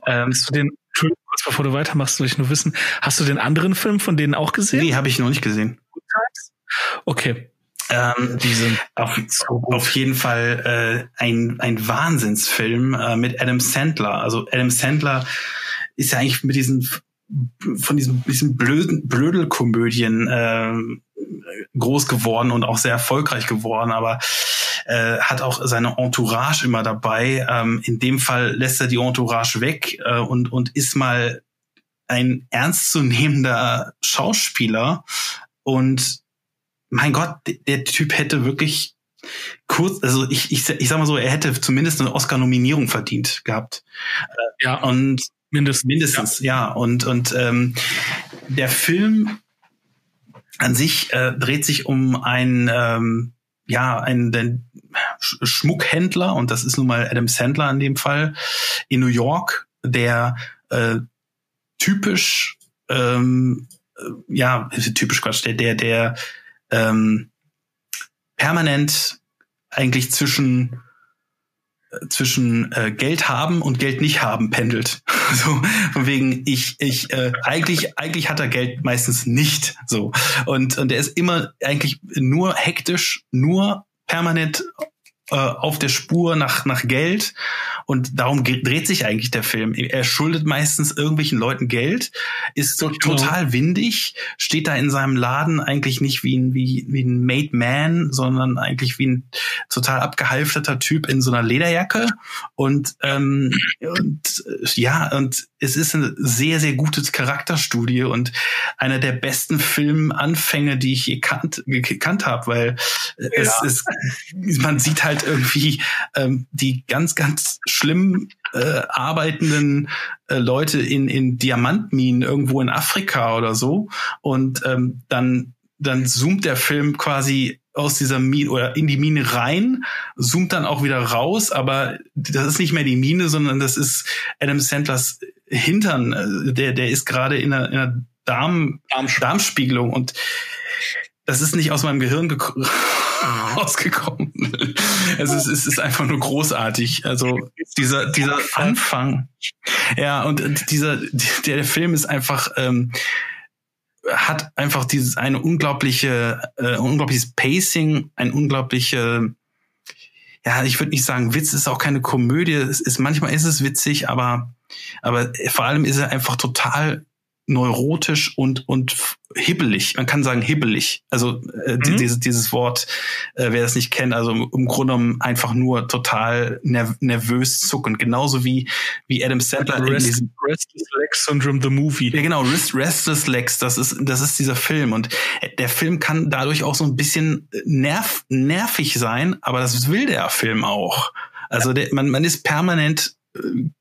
Ähm, hast du den, Entschuldigung, kurz bevor du weitermachst, soll ich nur wissen, hast du den anderen Film von denen auch gesehen? Nee, habe ich noch nicht gesehen. Okay. Ähm, die sind auf, auf jeden Fall äh, ein, ein Wahnsinnsfilm äh, mit Adam Sandler. Also Adam Sandler ist ja eigentlich mit diesen von diesen, diesen blöden Blödelkomödien äh, groß geworden und auch sehr erfolgreich geworden, aber äh, hat auch seine Entourage immer dabei. Ähm, in dem Fall lässt er die Entourage weg äh, und, und ist mal ein ernstzunehmender Schauspieler. Und mein Gott, der Typ hätte wirklich kurz, also ich, ich, ich sag mal so, er hätte zumindest eine Oscar-Nominierung verdient gehabt. Ja. Und Mindestens. Mindestens, ja. ja. Und, und ähm, der Film an sich äh, dreht sich um einen, ähm, ja, einen den Schmuckhändler, und das ist nun mal Adam Sandler in dem Fall, in New York, der äh, typisch, ähm, äh, ja, typisch Quatsch, der, der, der ähm, permanent eigentlich zwischen zwischen äh, Geld haben und Geld nicht haben pendelt. so von wegen ich ich äh, eigentlich eigentlich hat er Geld meistens nicht so und und er ist immer eigentlich nur hektisch, nur permanent äh, auf der Spur nach nach Geld und darum dreht sich eigentlich der Film. Er schuldet meistens irgendwelchen Leuten Geld, ist so genau. total windig, steht da in seinem Laden eigentlich nicht wie ein, wie, wie ein Made Man, sondern eigentlich wie ein total abgehalfterter Typ in so einer Lederjacke. Und, ähm, und ja, und es ist eine sehr, sehr gute Charakterstudie und einer der besten Filmanfänge, die ich je kannt, gekannt habe, weil ja. es, es, man sieht halt irgendwie ähm, die ganz, ganz schlimm äh, arbeitenden äh, Leute in, in Diamantminen irgendwo in Afrika oder so. Und ähm, dann, dann zoomt der Film quasi aus dieser Mine oder in die Mine rein, zoomt dann auch wieder raus, aber das ist nicht mehr die Mine, sondern das ist Adam Sandlers Hintern. Äh, der, der ist gerade in einer, in einer Darm, Darmspiegelung und das ist nicht aus meinem Gehirn rausgekommen. es, ist, es ist einfach nur großartig. Also dieser, dieser Anfang. Ja, und dieser, der, Film ist einfach, ähm, hat einfach dieses eine unglaubliche, äh, unglaubliches Pacing, ein unglaubliche, ja, ich würde nicht sagen Witz, ist auch keine Komödie. Es ist manchmal ist es witzig, aber aber vor allem ist er einfach total neurotisch und und hibbelig. Man kann sagen hibbelig. Also äh, mhm. dieses, dieses Wort, äh, wer das nicht kennt, also im Grunde genommen einfach nur total nerv nervös zuckend. Genauso wie wie Adam Sandler Rest, in diesem Restless Legs Syndrome the Movie. Ja genau, Rest, Restless Legs. Das ist das ist dieser Film und der Film kann dadurch auch so ein bisschen nerv nervig sein, aber das will der Film auch. Also der, man, man ist permanent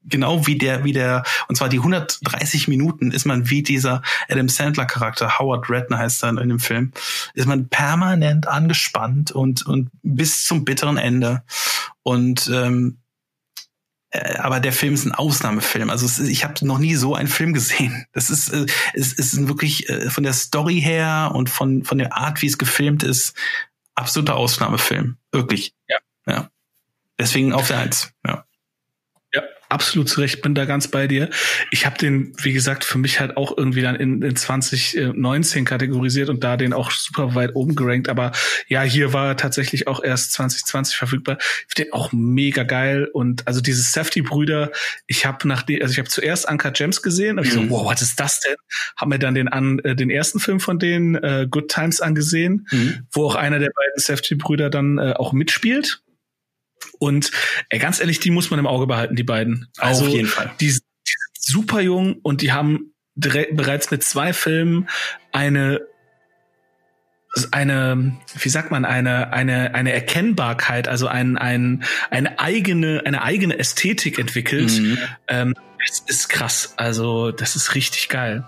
genau wie der, wie der, und zwar die 130 Minuten ist man wie dieser Adam Sandler Charakter, Howard Redner heißt er in dem Film, ist man permanent angespannt und, und bis zum bitteren Ende. Und, ähm, äh, aber der Film ist ein Ausnahmefilm. Also ist, ich habe noch nie so einen Film gesehen. Das ist, äh, es ist wirklich äh, von der Story her und von, von der Art, wie es gefilmt ist, absoluter Ausnahmefilm. Wirklich. Ja. ja. Deswegen auf der Eins. Ja. Absolut zurecht, bin da ganz bei dir. Ich habe den, wie gesagt, für mich halt auch irgendwie dann in, in 2019 kategorisiert und da den auch super weit oben gerankt. Aber ja, hier war er tatsächlich auch erst 2020 verfügbar. Ich finde den auch mega geil. Und also diese Safety-Brüder, ich habe nach dem, also ich habe zuerst Anka Gems gesehen und mhm. ich so, mhm. wow, was ist das denn? Hab mir dann den an äh, den ersten Film von denen, äh, Good Times, angesehen, mhm. wo auch einer der beiden Safety-Brüder dann äh, auch mitspielt. Und ey, ganz ehrlich, die muss man im Auge behalten, die beiden. Also, Auf jeden Fall. Die, die sind super jung und die haben bereits mit zwei Filmen eine eine, wie sagt man, eine, eine, eine Erkennbarkeit, also ein, ein, eine eigene, eine eigene Ästhetik entwickelt. Mhm. Ähm, das ist krass. Also, das ist richtig geil.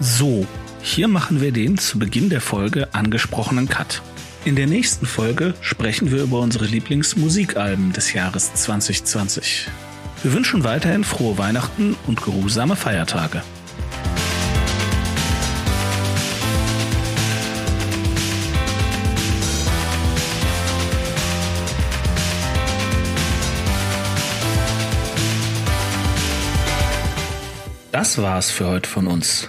So, hier machen wir den zu Beginn der Folge angesprochenen Cut. In der nächsten Folge sprechen wir über unsere Lieblingsmusikalben des Jahres 2020. Wir wünschen weiterhin frohe Weihnachten und geruhsame Feiertage. Das war's für heute von uns.